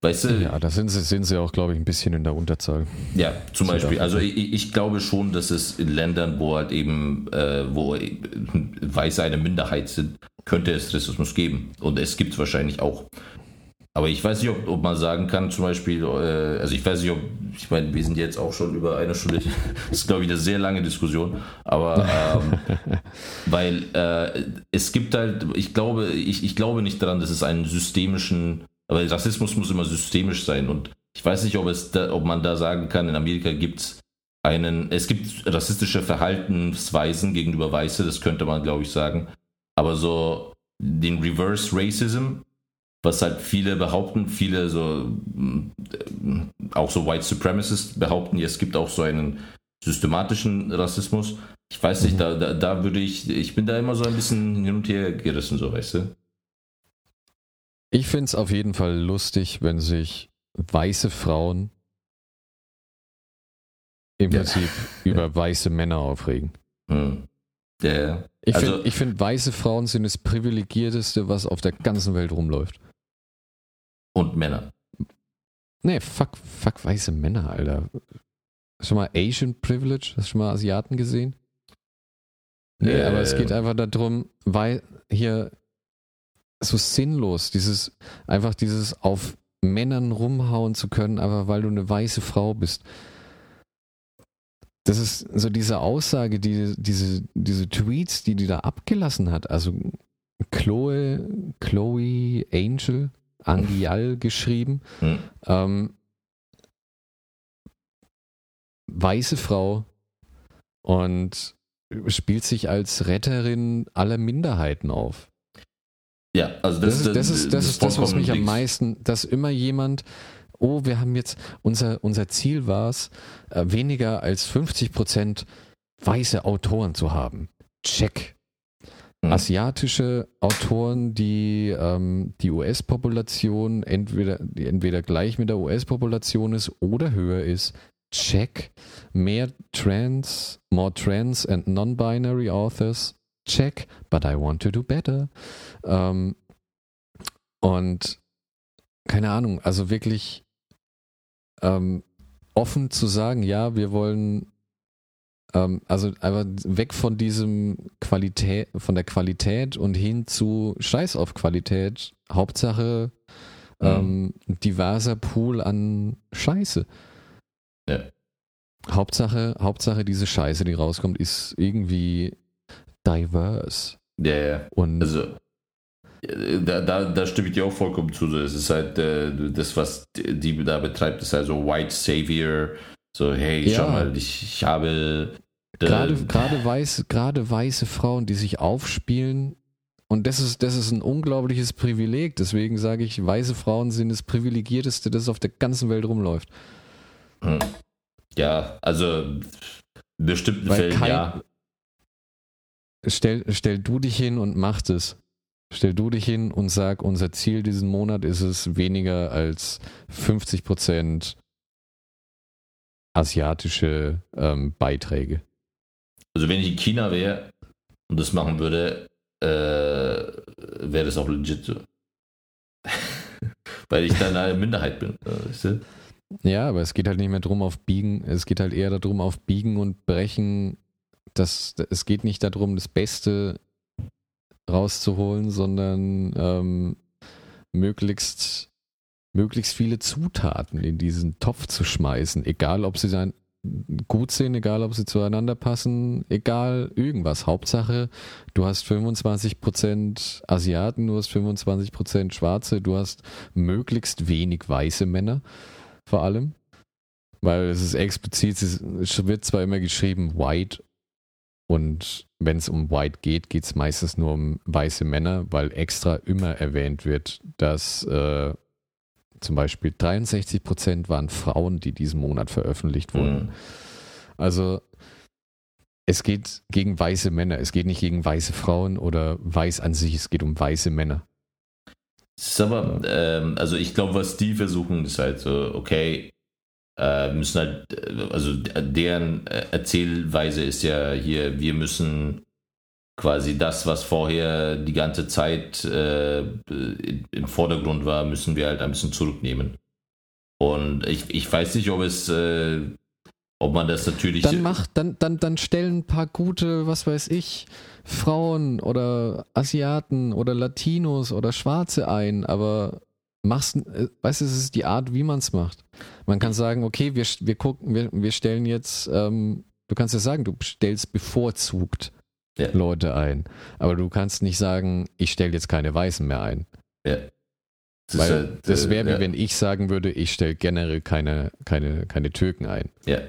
S1: weißt du.
S2: Ja, da sind sie, sind sie auch, glaube ich, ein bisschen in der Unterzahl.
S1: Ja, zum Beispiel. Also ich, ich, glaube schon, dass es in Ländern, wo halt eben, äh, wo Weiße eine Minderheit sind, könnte es Rassismus geben. Und es gibt es wahrscheinlich auch. Aber ich weiß nicht, ob, ob, man sagen kann, zum Beispiel, äh, also ich weiß nicht, ob, ich meine, wir sind jetzt auch schon über eine Stunde, das ist, glaube ich, eine sehr lange Diskussion, aber ähm, weil äh, es gibt halt, ich glaube, ich, ich glaube nicht daran, dass es einen systemischen, aber Rassismus muss immer systemisch sein und ich weiß nicht, ob, es da, ob man da sagen kann, in Amerika gibt es einen, es gibt rassistische Verhaltensweisen gegenüber Weiße, das könnte man, glaube ich, sagen, aber so den Reverse Racism, was halt viele behaupten, viele so äh, auch so White Supremacists behaupten, es gibt auch so einen systematischen Rassismus. Ich weiß nicht, mhm. da, da, da würde ich, ich bin da immer so ein bisschen hin und her gerissen, so weißt du.
S2: Ich finde es auf jeden Fall lustig, wenn sich weiße Frauen im ja. Prinzip über ja. weiße Männer aufregen. Hm.
S1: Ja.
S2: Ich also, finde, find, weiße Frauen sind das privilegierteste, was auf der ganzen Welt rumläuft.
S1: Und Männer.
S2: Nee, fuck, fuck weiße Männer, Alter. Hast du schon mal Asian Privilege? Hast du schon mal Asiaten gesehen? Nee, äh, aber es geht einfach darum, weil hier so sinnlos, dieses, einfach dieses auf Männern rumhauen zu können, aber weil du eine weiße Frau bist. Das ist so diese Aussage, die, diese, diese Tweets, die die da abgelassen hat. Also Chloe, Chloe Angel, Angial geschrieben. Hm. Ähm, weiße Frau und spielt sich als Retterin aller Minderheiten auf.
S1: Ja, also das,
S2: das ist das, ist, das, ist das was mich am meisten, dass immer jemand, oh, wir haben jetzt, unser, unser Ziel war es, äh, weniger als 50 Prozent weiße Autoren zu haben. Check. Mhm. Asiatische Autoren, die ähm, die US-Population entweder, entweder gleich mit der US-Population ist oder höher ist. Check. Mehr Trans, more trans and non-binary authors. Check. But I want to do better. Ähm, und keine Ahnung, also wirklich ähm, offen zu sagen, ja, wir wollen ähm, also einfach weg von diesem Qualität, von der Qualität und hin zu Scheiß auf Qualität. Hauptsache mhm. ähm, diverser Pool an Scheiße.
S1: Ja.
S2: Hauptsache, Hauptsache diese Scheiße, die rauskommt, ist irgendwie diverse.
S1: Ja, ja.
S2: Und
S1: also da, da, da stimme ich dir auch vollkommen zu. Es ist halt äh, das, was die da betreibt, ist also White Savior. So, hey, ja. schau mal, ich, ich habe.
S2: Äh, gerade, gerade, weiß, gerade weiße Frauen, die sich aufspielen. Und das ist, das ist ein unglaubliches Privileg. Deswegen sage ich, weiße Frauen sind das Privilegierteste, das auf der ganzen Welt rumläuft.
S1: Hm. Ja, also bestimmten Weil Fällen, kein, ja.
S2: Stell, stell du dich hin und mach das. Stell du dich hin und sag, unser Ziel diesen Monat ist es, weniger als 50 Prozent asiatische ähm, Beiträge.
S1: Also wenn ich in China wäre und das machen würde, äh, wäre das auch legit so. Weil ich dann eine Minderheit bin. Äh, weißt du?
S2: Ja, aber es geht halt nicht mehr darum auf Biegen, es geht halt eher darum auf Biegen und Brechen. Das, es geht nicht darum, das Beste rauszuholen, sondern ähm, möglichst, möglichst viele Zutaten in diesen Topf zu schmeißen, egal ob sie dann gut sind, egal ob sie zueinander passen, egal irgendwas. Hauptsache, du hast 25% Asiaten, du hast 25% Schwarze, du hast möglichst wenig weiße Männer vor allem. Weil es ist explizit, es wird zwar immer geschrieben white und wenn es um White geht, geht es meistens nur um weiße Männer, weil extra immer erwähnt wird, dass äh, zum Beispiel 63 Prozent waren Frauen, die diesen Monat veröffentlicht wurden. Mhm. Also es geht gegen weiße Männer, es geht nicht gegen weiße Frauen oder weiß an sich, es geht um weiße Männer.
S1: Aber, ähm, also ich glaube, was die versuchen, ist halt so, okay, äh, müssen halt, äh, also deren äh, Erzählweise ist ja hier, wir müssen quasi das, was vorher die ganze Zeit äh, im Vordergrund war, müssen wir halt ein bisschen zurücknehmen. Und ich, ich weiß nicht, ob es, äh, ob man das natürlich.
S2: Dann macht, dann, dann, dann stellen ein paar gute, was weiß ich, Frauen oder Asiaten oder Latinos oder Schwarze ein, aber machst, weißt du, es ist die Art, wie man es macht. Man kann sagen, okay, wir, wir gucken, wir, wir stellen jetzt, ähm, du kannst ja sagen, du stellst bevorzugt ja. Leute ein. Aber du kannst nicht sagen, ich stelle jetzt keine Weißen mehr ein.
S1: Ja.
S2: Das Weil halt, das wäre wie wenn ich sagen würde, ich stelle generell keine, keine, keine Türken ein.
S1: Ja.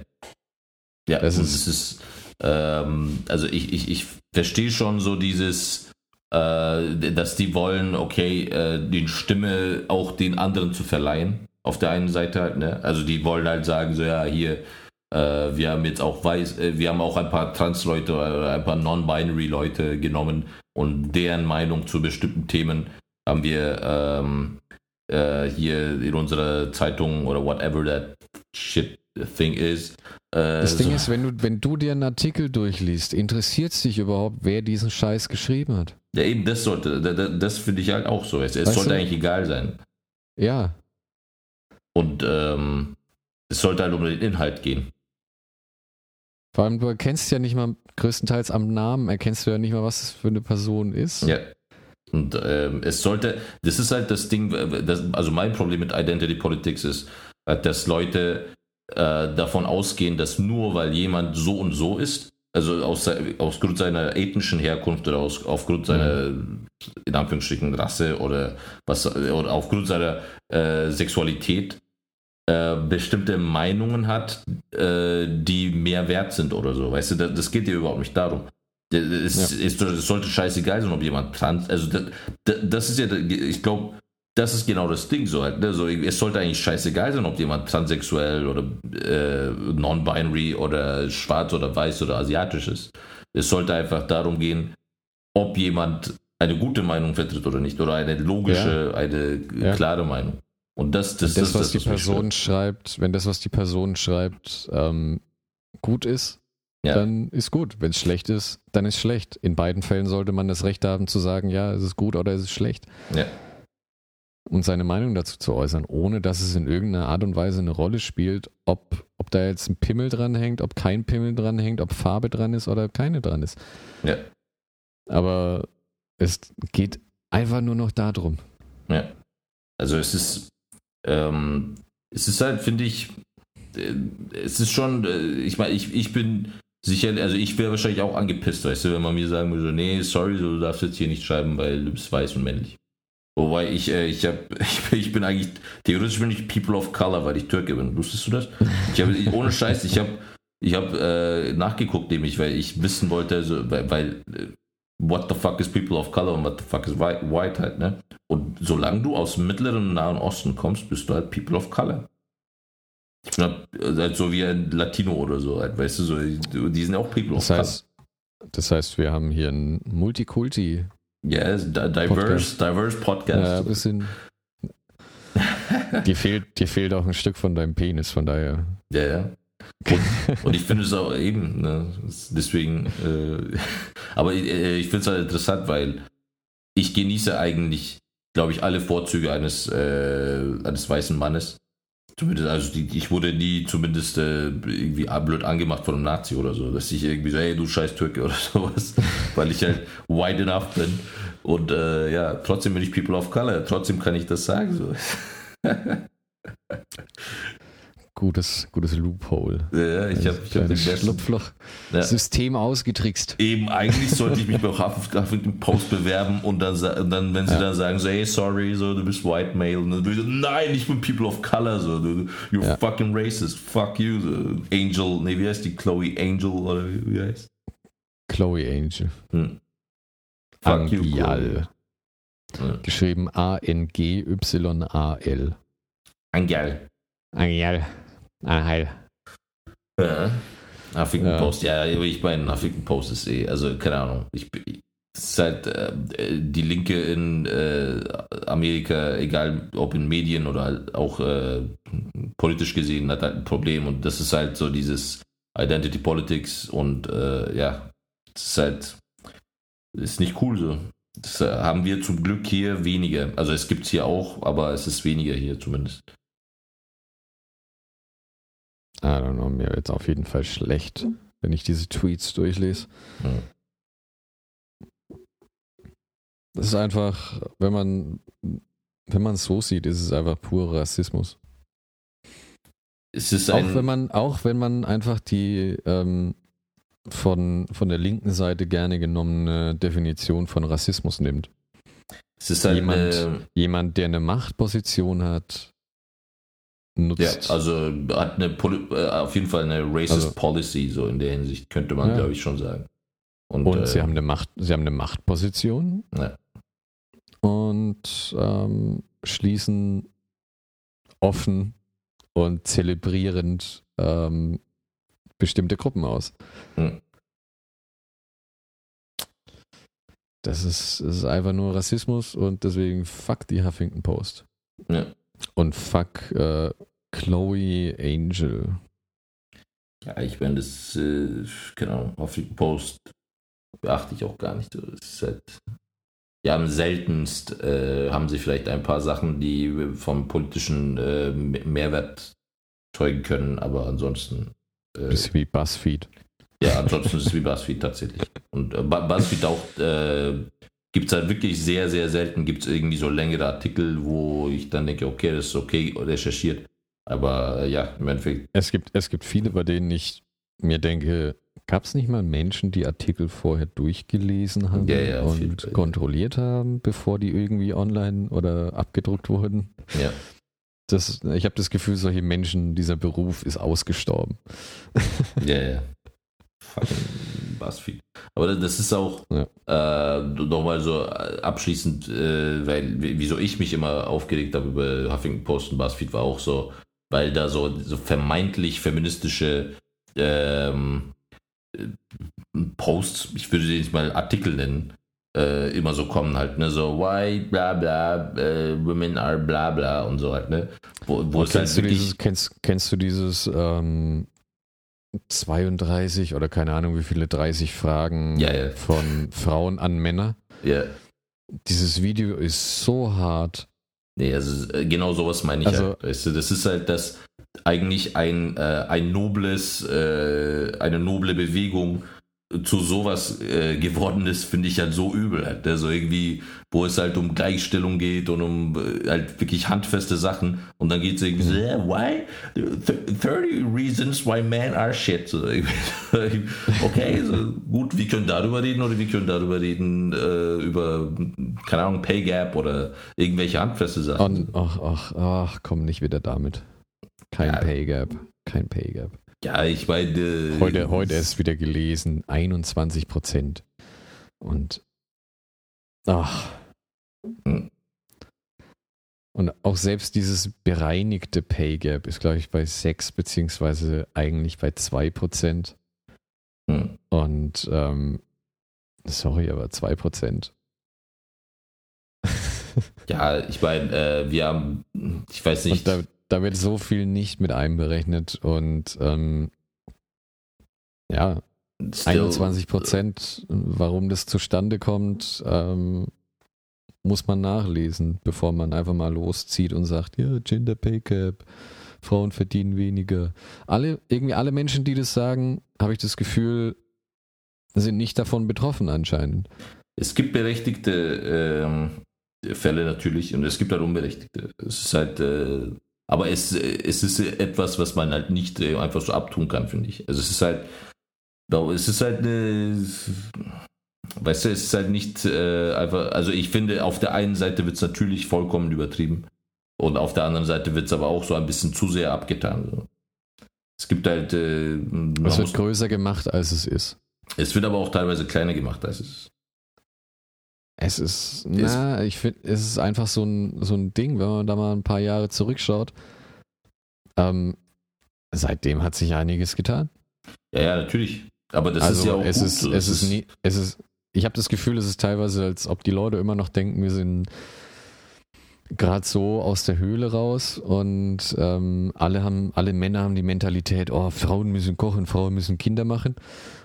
S1: Ja, das ist, ist ähm, also ich, ich, ich verstehe schon so dieses, äh, dass die wollen, okay, äh, den Stimme auch den anderen zu verleihen. Auf der einen Seite halt, ne? Also die wollen halt sagen, so ja, hier, wir haben jetzt auch weiß, äh, wir haben auch ein paar Trans-Leute oder ein paar Non-Binary-Leute genommen und deren Meinung zu bestimmten Themen haben wir ähm, äh, hier in unserer Zeitung oder whatever that shit thing is.
S2: Äh, das Ding so. ist, wenn du, wenn du dir einen Artikel durchliest, interessiert es dich überhaupt, wer diesen Scheiß geschrieben hat?
S1: Ja, eben, das sollte, das, das finde ich halt auch so. Es, es sollte du? eigentlich egal sein.
S2: Ja.
S1: Und ähm, es sollte halt um den Inhalt gehen.
S2: Vor allem, du erkennst ja nicht mal größtenteils am Namen, erkennst du ja nicht mal, was es für eine Person ist.
S1: Ja. Und ähm, es sollte, das ist halt das Ding, das, also mein Problem mit Identity Politics ist, dass Leute äh, davon ausgehen, dass nur weil jemand so und so ist, also aus, aus Grund seiner ethnischen Herkunft oder aus, aufgrund seiner, in Anführungsstrichen, Rasse oder was, oder aufgrund seiner äh, Sexualität, äh, bestimmte Meinungen hat, äh, die mehr wert sind oder so. Weißt du, das, das geht dir überhaupt nicht darum. Es, ja. es, es, sollte scheißegal sein, ob jemand trans. Also, das, das ist ja, ich glaube, das ist genau das Ding so halt. Ne? So, es sollte eigentlich scheißegal sein, ob jemand transsexuell oder äh, non-binary oder schwarz oder weiß oder asiatisch ist. Es sollte einfach darum gehen, ob jemand eine gute Meinung vertritt oder nicht oder eine logische, ja. eine ja. klare Meinung. Und das, das,
S2: das,
S1: das
S2: was das, die Person schreibt, wenn das, was die Person schreibt, ähm, gut ist, ja. dann ist gut. Wenn es schlecht ist, dann ist schlecht. In beiden Fällen sollte man das Recht haben zu sagen, ja, es ist gut oder es ist schlecht.
S1: Ja.
S2: Und seine Meinung dazu zu äußern, ohne dass es in irgendeiner Art und Weise eine Rolle spielt, ob, ob da jetzt ein Pimmel dran hängt, ob kein Pimmel dran hängt, ob Farbe dran ist oder keine dran ist.
S1: Ja.
S2: Aber es geht einfach nur noch darum.
S1: Ja. Also es ist ähm, es ist halt, finde ich, äh, es ist schon, äh, ich meine, ich, ich bin sicher, also ich wäre wahrscheinlich auch angepisst, weißt du, wenn man mir sagen würde, nee, sorry, du darfst jetzt hier nicht schreiben, weil du bist weiß und männlich. Wobei ich, äh, ich habe, ich, ich, bin eigentlich, theoretisch bin ich People of Color, weil ich Türke bin. Wusstest du das? Ich habe, ohne Scheiß, ich habe, ich habe äh, nachgeguckt, nämlich, weil ich wissen wollte, also, weil, weil what the fuck is people of color und what the fuck is white, white halt, ne? Und solange du aus dem mittleren und Nahen Osten kommst, bist du halt people of color. Ich bin halt, halt so wie ein Latino oder so, halt, weißt du, so, die sind auch people
S2: das
S1: of
S2: heißt, color. Das heißt, wir haben hier ein Multikulti.
S1: Yes, diverse, Podcast. diverse Podcast.
S2: Ja, ein bisschen. dir, fehlt, dir fehlt auch ein Stück von deinem Penis, von daher.
S1: Ja, ja. Und, und ich finde es auch eben, ne, deswegen, äh, aber äh, ich finde es halt interessant, weil ich genieße eigentlich, glaube ich, alle Vorzüge eines, äh, eines weißen Mannes. Zumindest, also die, ich wurde nie zumindest äh, irgendwie blöd angemacht von einem Nazi oder so, dass ich irgendwie so, hey, du scheiß Türke oder sowas, weil ich halt white enough bin. Und äh, ja, trotzdem bin ich People of Color, trotzdem kann ich das sagen. So.
S2: Gutes, gutes Loophole.
S1: Ja, ich habe hab
S2: den Schlupfloch-System ja. ausgetrickst.
S1: Eben, eigentlich sollte ich mich bei Huffington Post bewerben und dann, und dann wenn sie ja. dann sagen, so, hey, sorry, so, du bist White Male, und dann du so, nein, ich bin People of Color, so, du, you're ja. fucking racist, fuck you, so. Angel, nee, wie heißt die? Chloe Angel, oder wie heißt?
S2: Chloe Angel. Hm. Fuck Angial. You, Geschrieben A-N-G-Y-A-L.
S1: Angial.
S2: Angial. Ah, heil.
S1: Ja. Huffington ja. Post, ja, ich meine, Huffington Post ist eh, also keine Ahnung. Ich, es ist halt äh, die Linke in äh, Amerika, egal ob in Medien oder halt auch äh, politisch gesehen, hat halt ein Problem und das ist halt so dieses Identity Politics und äh, ja, es ist halt, ist nicht cool so. Das äh, haben wir zum Glück hier weniger. Also es gibt es hier auch, aber es ist weniger hier zumindest.
S2: I don't know, mir wird es auf jeden Fall schlecht, wenn ich diese Tweets durchlese. Hm. Das ist einfach, wenn man wenn man es so sieht, ist es einfach purer Rassismus. Auch wenn man auch wenn man einfach die ähm, von von der linken Seite gerne genommene Definition von Rassismus nimmt.
S1: Es ist halt
S2: jemand, äh, jemand, der eine Machtposition hat,
S1: nutzt. Ja, also hat eine äh, auf jeden Fall eine racist also, Policy, so in der Hinsicht, könnte man, ja. glaube ich, schon sagen.
S2: Und, und äh, sie haben eine Macht, sie haben eine Machtposition ja. und ähm, schließen offen und zelebrierend ähm, bestimmte Gruppen aus. Hm. Das ist, das ist einfach nur Rassismus und deswegen fuck die Huffington Post. Ja. Und fuck äh, Chloe Angel.
S1: Ja, ich meine, das, äh, genau, Huffington Post beachte ich auch gar nicht. Das ist halt, ja, am seltenst äh, haben sie vielleicht ein paar Sachen, die vom politischen äh, Mehrwert zeugen können, aber ansonsten.
S2: Äh, ist wie Buzzfeed.
S1: Ja, ansonsten ist es wie BuzzFeed tatsächlich. Und äh, BuzzFeed auch äh, gibt es halt wirklich sehr, sehr selten, gibt es irgendwie so längere Artikel, wo ich dann denke, okay, das ist okay recherchiert. Aber äh, ja, im Endeffekt.
S2: Es gibt, es gibt viele, bei denen ich mir denke, gab es nicht mal Menschen, die Artikel vorher durchgelesen haben ja, ja, und viel, kontrolliert haben, bevor die irgendwie online oder abgedruckt wurden? Ja. Das, ich habe das Gefühl, solche Menschen, dieser Beruf ist ausgestorben.
S1: Ja, ja fucking BuzzFeed. Aber das ist auch ja. äh, nochmal so abschließend, äh, weil wieso ich mich immer aufgeregt habe über Huffington Post und BuzzFeed war auch so, weil da so, so vermeintlich feministische ähm, Posts, ich würde sie nicht mal Artikel nennen, äh, immer so kommen halt, ne, so why bla bla, äh, women are bla bla und so halt, ne.
S2: Wo, wo kennst, halt du dieses, kennst, kennst du dieses ähm, 32 oder keine Ahnung wie viele 30 Fragen ja, ja. von Frauen an Männer. Ja. Dieses Video ist so hart.
S1: Nee, also äh, genau sowas meine ich also, halt. Weißt du, das ist halt das eigentlich ein, äh, ein nobles, äh, eine noble Bewegung zu sowas äh, geworden ist, finde ich halt so übel. Halt, ne? So irgendwie, wo es halt um Gleichstellung geht und um äh, halt wirklich handfeste Sachen. Und dann geht es irgendwie so, yeah, why? 30 reasons why men are shit. So, okay, so, gut, wir können darüber reden oder wir können darüber reden, äh, über, keine Ahnung, Pay Gap oder irgendwelche handfeste Sachen.
S2: ach, ach, ach, komm nicht wieder damit. Kein ja. Pay Gap. Kein Pay Gap.
S1: Ja, ich meine. Äh,
S2: heute, heute ist wieder gelesen, 21 Prozent. Und. Ach. Hm. Und auch selbst dieses bereinigte Pay Gap ist, glaube ich, bei 6 beziehungsweise eigentlich bei 2 Prozent. Hm. Und ähm, sorry, aber 2 Prozent.
S1: ja, ich meine, äh, wir haben, ich weiß nicht.
S2: Und da, da wird so viel nicht mit einberechnet und ähm, ja, Still, 21 Prozent, warum das zustande kommt, ähm, muss man nachlesen, bevor man einfach mal loszieht und sagt, ja, Gender Pay Cap, Frauen verdienen weniger. Alle, irgendwie alle Menschen, die das sagen, habe ich das Gefühl, sind nicht davon betroffen anscheinend.
S1: Es gibt berechtigte ähm, Fälle natürlich und es gibt halt unberechtigte. Es ist halt äh, aber es, es ist etwas, was man halt nicht äh, einfach so abtun kann, finde ich. Also es ist halt, es ist halt eine, weißt du, es ist halt nicht äh, einfach, also ich finde, auf der einen Seite wird es natürlich vollkommen übertrieben und auf der anderen Seite wird es aber auch so ein bisschen zu sehr abgetan. So. Es gibt halt. Äh,
S2: es wird größer gemacht, als es ist.
S1: Es wird aber auch teilweise kleiner gemacht, als es ist.
S2: Es ist, na, ich finde, es ist einfach so ein, so ein Ding, wenn man da mal ein paar Jahre zurückschaut. Ähm, seitdem hat sich einiges getan.
S1: Ja, ja, natürlich. Aber das
S2: also
S1: ist ja auch
S2: es gut. Ist, es ist, nie, es ist, ich habe das Gefühl, es ist teilweise, als ob die Leute immer noch denken, wir sind gerade so aus der Höhle raus und ähm, alle haben, alle Männer haben die Mentalität, oh, Frauen müssen kochen, Frauen müssen Kinder machen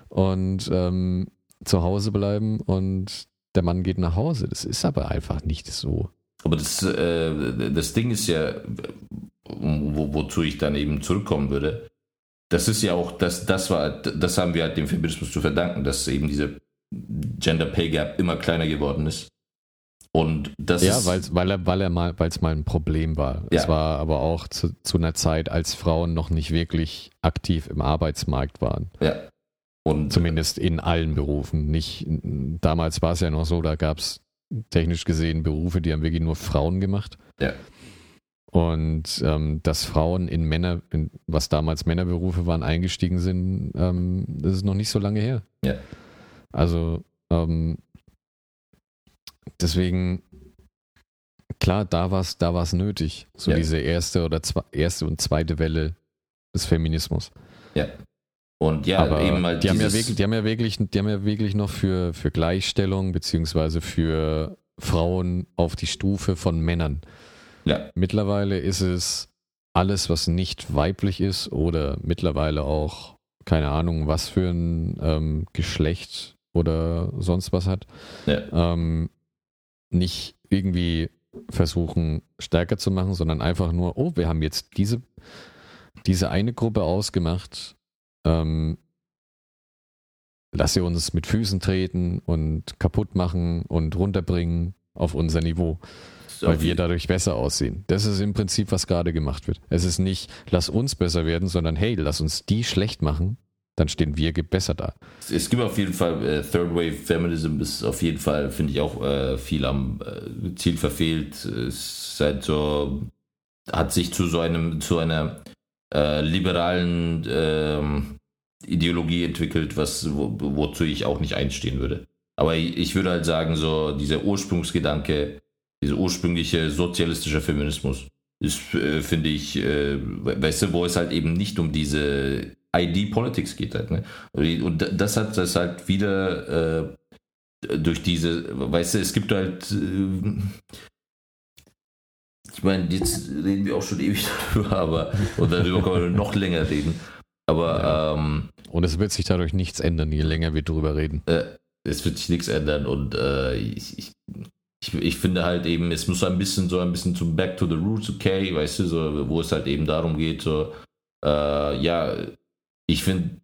S2: und ähm, zu Hause bleiben und der Mann geht nach Hause. Das ist aber einfach nicht so.
S1: Aber das, äh, das Ding ist ja, wo, wozu ich dann eben zurückkommen würde, das ist ja auch, das, das war, das haben wir halt dem Feminismus zu verdanken, dass eben diese Gender Pay Gap immer kleiner geworden ist. Und das
S2: ja, ist, weil er, weil er mal, weil es mal ein Problem war. Ja. Es war aber auch zu, zu einer Zeit, als Frauen noch nicht wirklich aktiv im Arbeitsmarkt waren. Ja. Und Zumindest in allen Berufen. Nicht, damals war es ja noch so, da gab es technisch gesehen Berufe, die haben wirklich nur Frauen gemacht. Ja. Und ähm, dass Frauen in Männer, in, was damals Männerberufe waren, eingestiegen sind, ähm, das ist noch nicht so lange her. Ja. Also ähm, deswegen, klar, da war es da war's nötig, so ja. diese erste oder zwei, erste und zweite Welle des Feminismus.
S1: Ja. Und ja,
S2: Aber eben halt die haben ja wirklich, die haben ja wirklich, die haben ja wirklich noch für, für Gleichstellung beziehungsweise für Frauen auf die Stufe von Männern. Ja. Mittlerweile ist es alles, was nicht weiblich ist oder mittlerweile auch, keine Ahnung, was für ein ähm, Geschlecht oder sonst was hat, ja. ähm, nicht irgendwie versuchen stärker zu machen, sondern einfach nur, oh, wir haben jetzt diese, diese eine Gruppe ausgemacht, ähm, lass sie uns mit Füßen treten und kaputt machen und runterbringen auf unser Niveau weil wir dadurch besser aussehen. Das ist im Prinzip, was gerade gemacht wird. Es ist nicht, lass uns besser werden, sondern hey, lass uns die schlecht machen, dann stehen wir besser da.
S1: Es gibt auf jeden Fall, äh, Third Wave Feminism ist auf jeden Fall, finde ich, auch äh, viel am äh, Ziel verfehlt. Es ist halt so, hat sich zu so einem, zu einer äh, liberalen ähm, Ideologie entwickelt, was, wo, wozu ich auch nicht einstehen würde. Aber ich, ich würde halt sagen, so dieser Ursprungsgedanke, dieser ursprüngliche sozialistische Feminismus ist, äh, finde ich, äh, weißt du, wo es halt eben nicht um diese ID-Politics geht halt, ne? Und das hat das halt wieder äh, durch diese, weißt du, es gibt halt, äh, ich meine, jetzt reden wir auch schon ewig darüber, aber, und darüber können wir noch länger reden. Aber, ja. ähm,
S2: und es wird sich dadurch nichts ändern, je länger wir darüber reden.
S1: Äh, es wird sich nichts ändern und äh, ich, ich ich, ich finde halt eben, es muss ein bisschen so ein bisschen zu Back to the Roots, okay, weißt du, so, wo es halt eben darum geht, so, äh, ja, ich finde,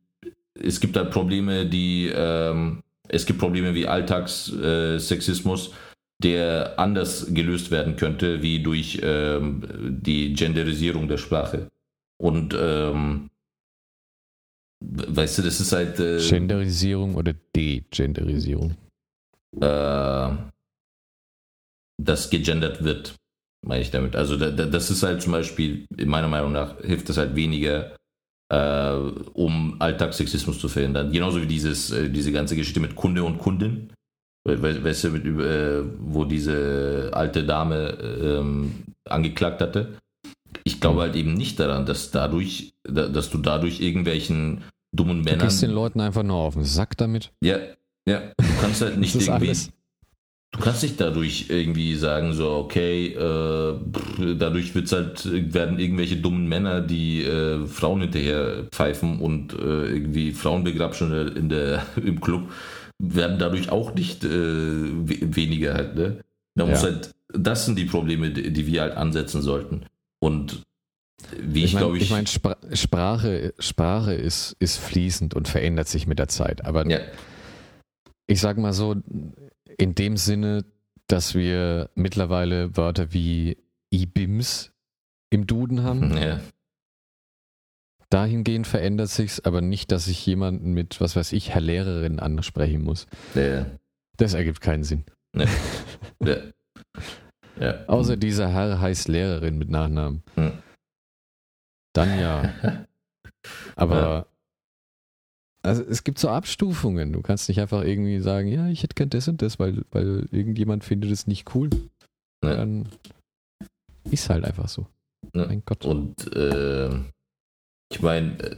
S1: es gibt halt Probleme, die, ähm, es gibt Probleme wie Alltagssexismus, der anders gelöst werden könnte, wie durch ähm, die Genderisierung der Sprache. Und ähm, weißt du, das ist halt. Äh,
S2: Genderisierung oder Degenderisierung?
S1: Äh, das gegendert wird, meine ich damit. Also da, da, das ist halt zum Beispiel, in meiner Meinung nach, hilft das halt weniger, äh, um Alltagssexismus zu verhindern. Genauso wie dieses, äh, diese ganze Geschichte mit Kunde und Kundin. We weißt du, mit, äh, wo diese alte Dame ähm, angeklagt hatte. Ich glaube halt eben nicht daran, dass dadurch, dass du dadurch irgendwelchen dummen Männern. Du
S2: gehst den Leuten einfach nur auf den Sack damit.
S1: Ja, ja. Du kannst halt nicht irgendwie. Alles. Du kannst nicht dadurch irgendwie sagen, so, okay, äh, dadurch wird's halt, werden irgendwelche dummen Männer, die äh, Frauen hinterher pfeifen und äh, irgendwie Frauen begrapschen in der, im Club, werden dadurch auch nicht äh, weniger halt, ne? Da ja. muss halt, das sind die Probleme, die, die wir halt ansetzen sollten. Und wie ich, ich glaube, ich.
S2: Ich meine, Spr Sprache, Sprache ist, ist fließend und verändert sich mit der Zeit. Aber ja. ich sage mal so, in dem Sinne, dass wir mittlerweile Wörter wie IBIMS im Duden haben. Ja. Dahingehend verändert sich's, aber nicht, dass ich jemanden mit, was weiß ich, Herr Lehrerin ansprechen muss. Ja. Das ergibt keinen Sinn. Ja. ja. ja. Außer dieser Herr heißt Lehrerin mit Nachnamen. Hm. Dann ja. Aber also es gibt so Abstufungen. Du kannst nicht einfach irgendwie sagen, ja, ich hätte gern das und das, weil, weil irgendjemand findet es nicht cool. Ja. Dann ist halt einfach so.
S1: Ja. Mein Gott. Und äh, ich meine, äh,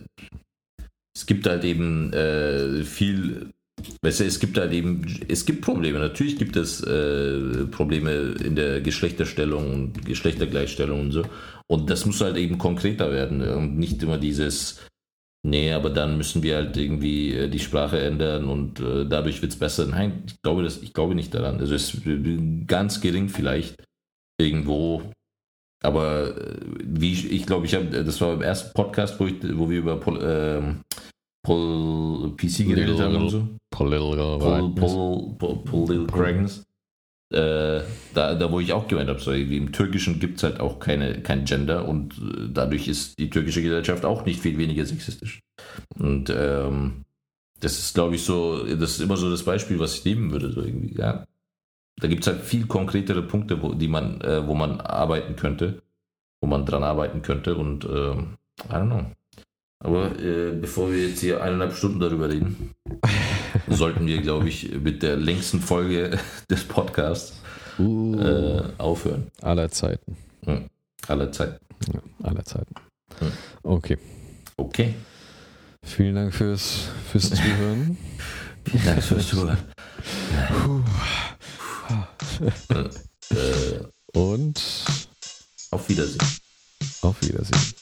S1: es gibt halt eben äh, viel, weißt du, es gibt halt eben, es gibt Probleme. Natürlich gibt es äh, Probleme in der Geschlechterstellung und Geschlechtergleichstellung und so. Und das muss halt eben konkreter werden und nicht immer dieses Nee, aber dann müssen wir halt irgendwie äh, die Sprache ändern und äh, dadurch wird es besser. Nein, ich glaube, das, ich glaube nicht daran. Also es ist ganz gering vielleicht irgendwo. Aber äh, wie ich, ich glaube, ich habe, das war beim ersten Podcast, wo, ich, wo wir über Pol, ähm, Pol, PC geredet haben und so. Political, Pol, Pol, Pol, Correctness. Äh, da, da wo ich auch gemeint habe, so, im Türkischen gibt es halt auch keine, kein Gender und äh, dadurch ist die türkische Gesellschaft auch nicht viel weniger sexistisch. Und ähm, das ist, glaube ich, so, das ist immer so das Beispiel, was ich nehmen würde, so irgendwie, ja. Da gibt es halt viel konkretere Punkte, wo, die man, äh, wo man arbeiten könnte, wo man dran arbeiten könnte und ähm, I don't know. Aber äh, bevor wir jetzt hier eineinhalb Stunden darüber reden, sollten wir, glaube ich, mit der längsten Folge des Podcasts uh, äh, aufhören.
S2: Aller Zeiten.
S1: Ja, aller Zeiten.
S2: Ja, aller Zeiten. Okay.
S1: Okay.
S2: Vielen Dank fürs, fürs Zuhören.
S1: Vielen Dank fürs Zuhören.
S2: Und
S1: auf Wiedersehen.
S2: Auf Wiedersehen.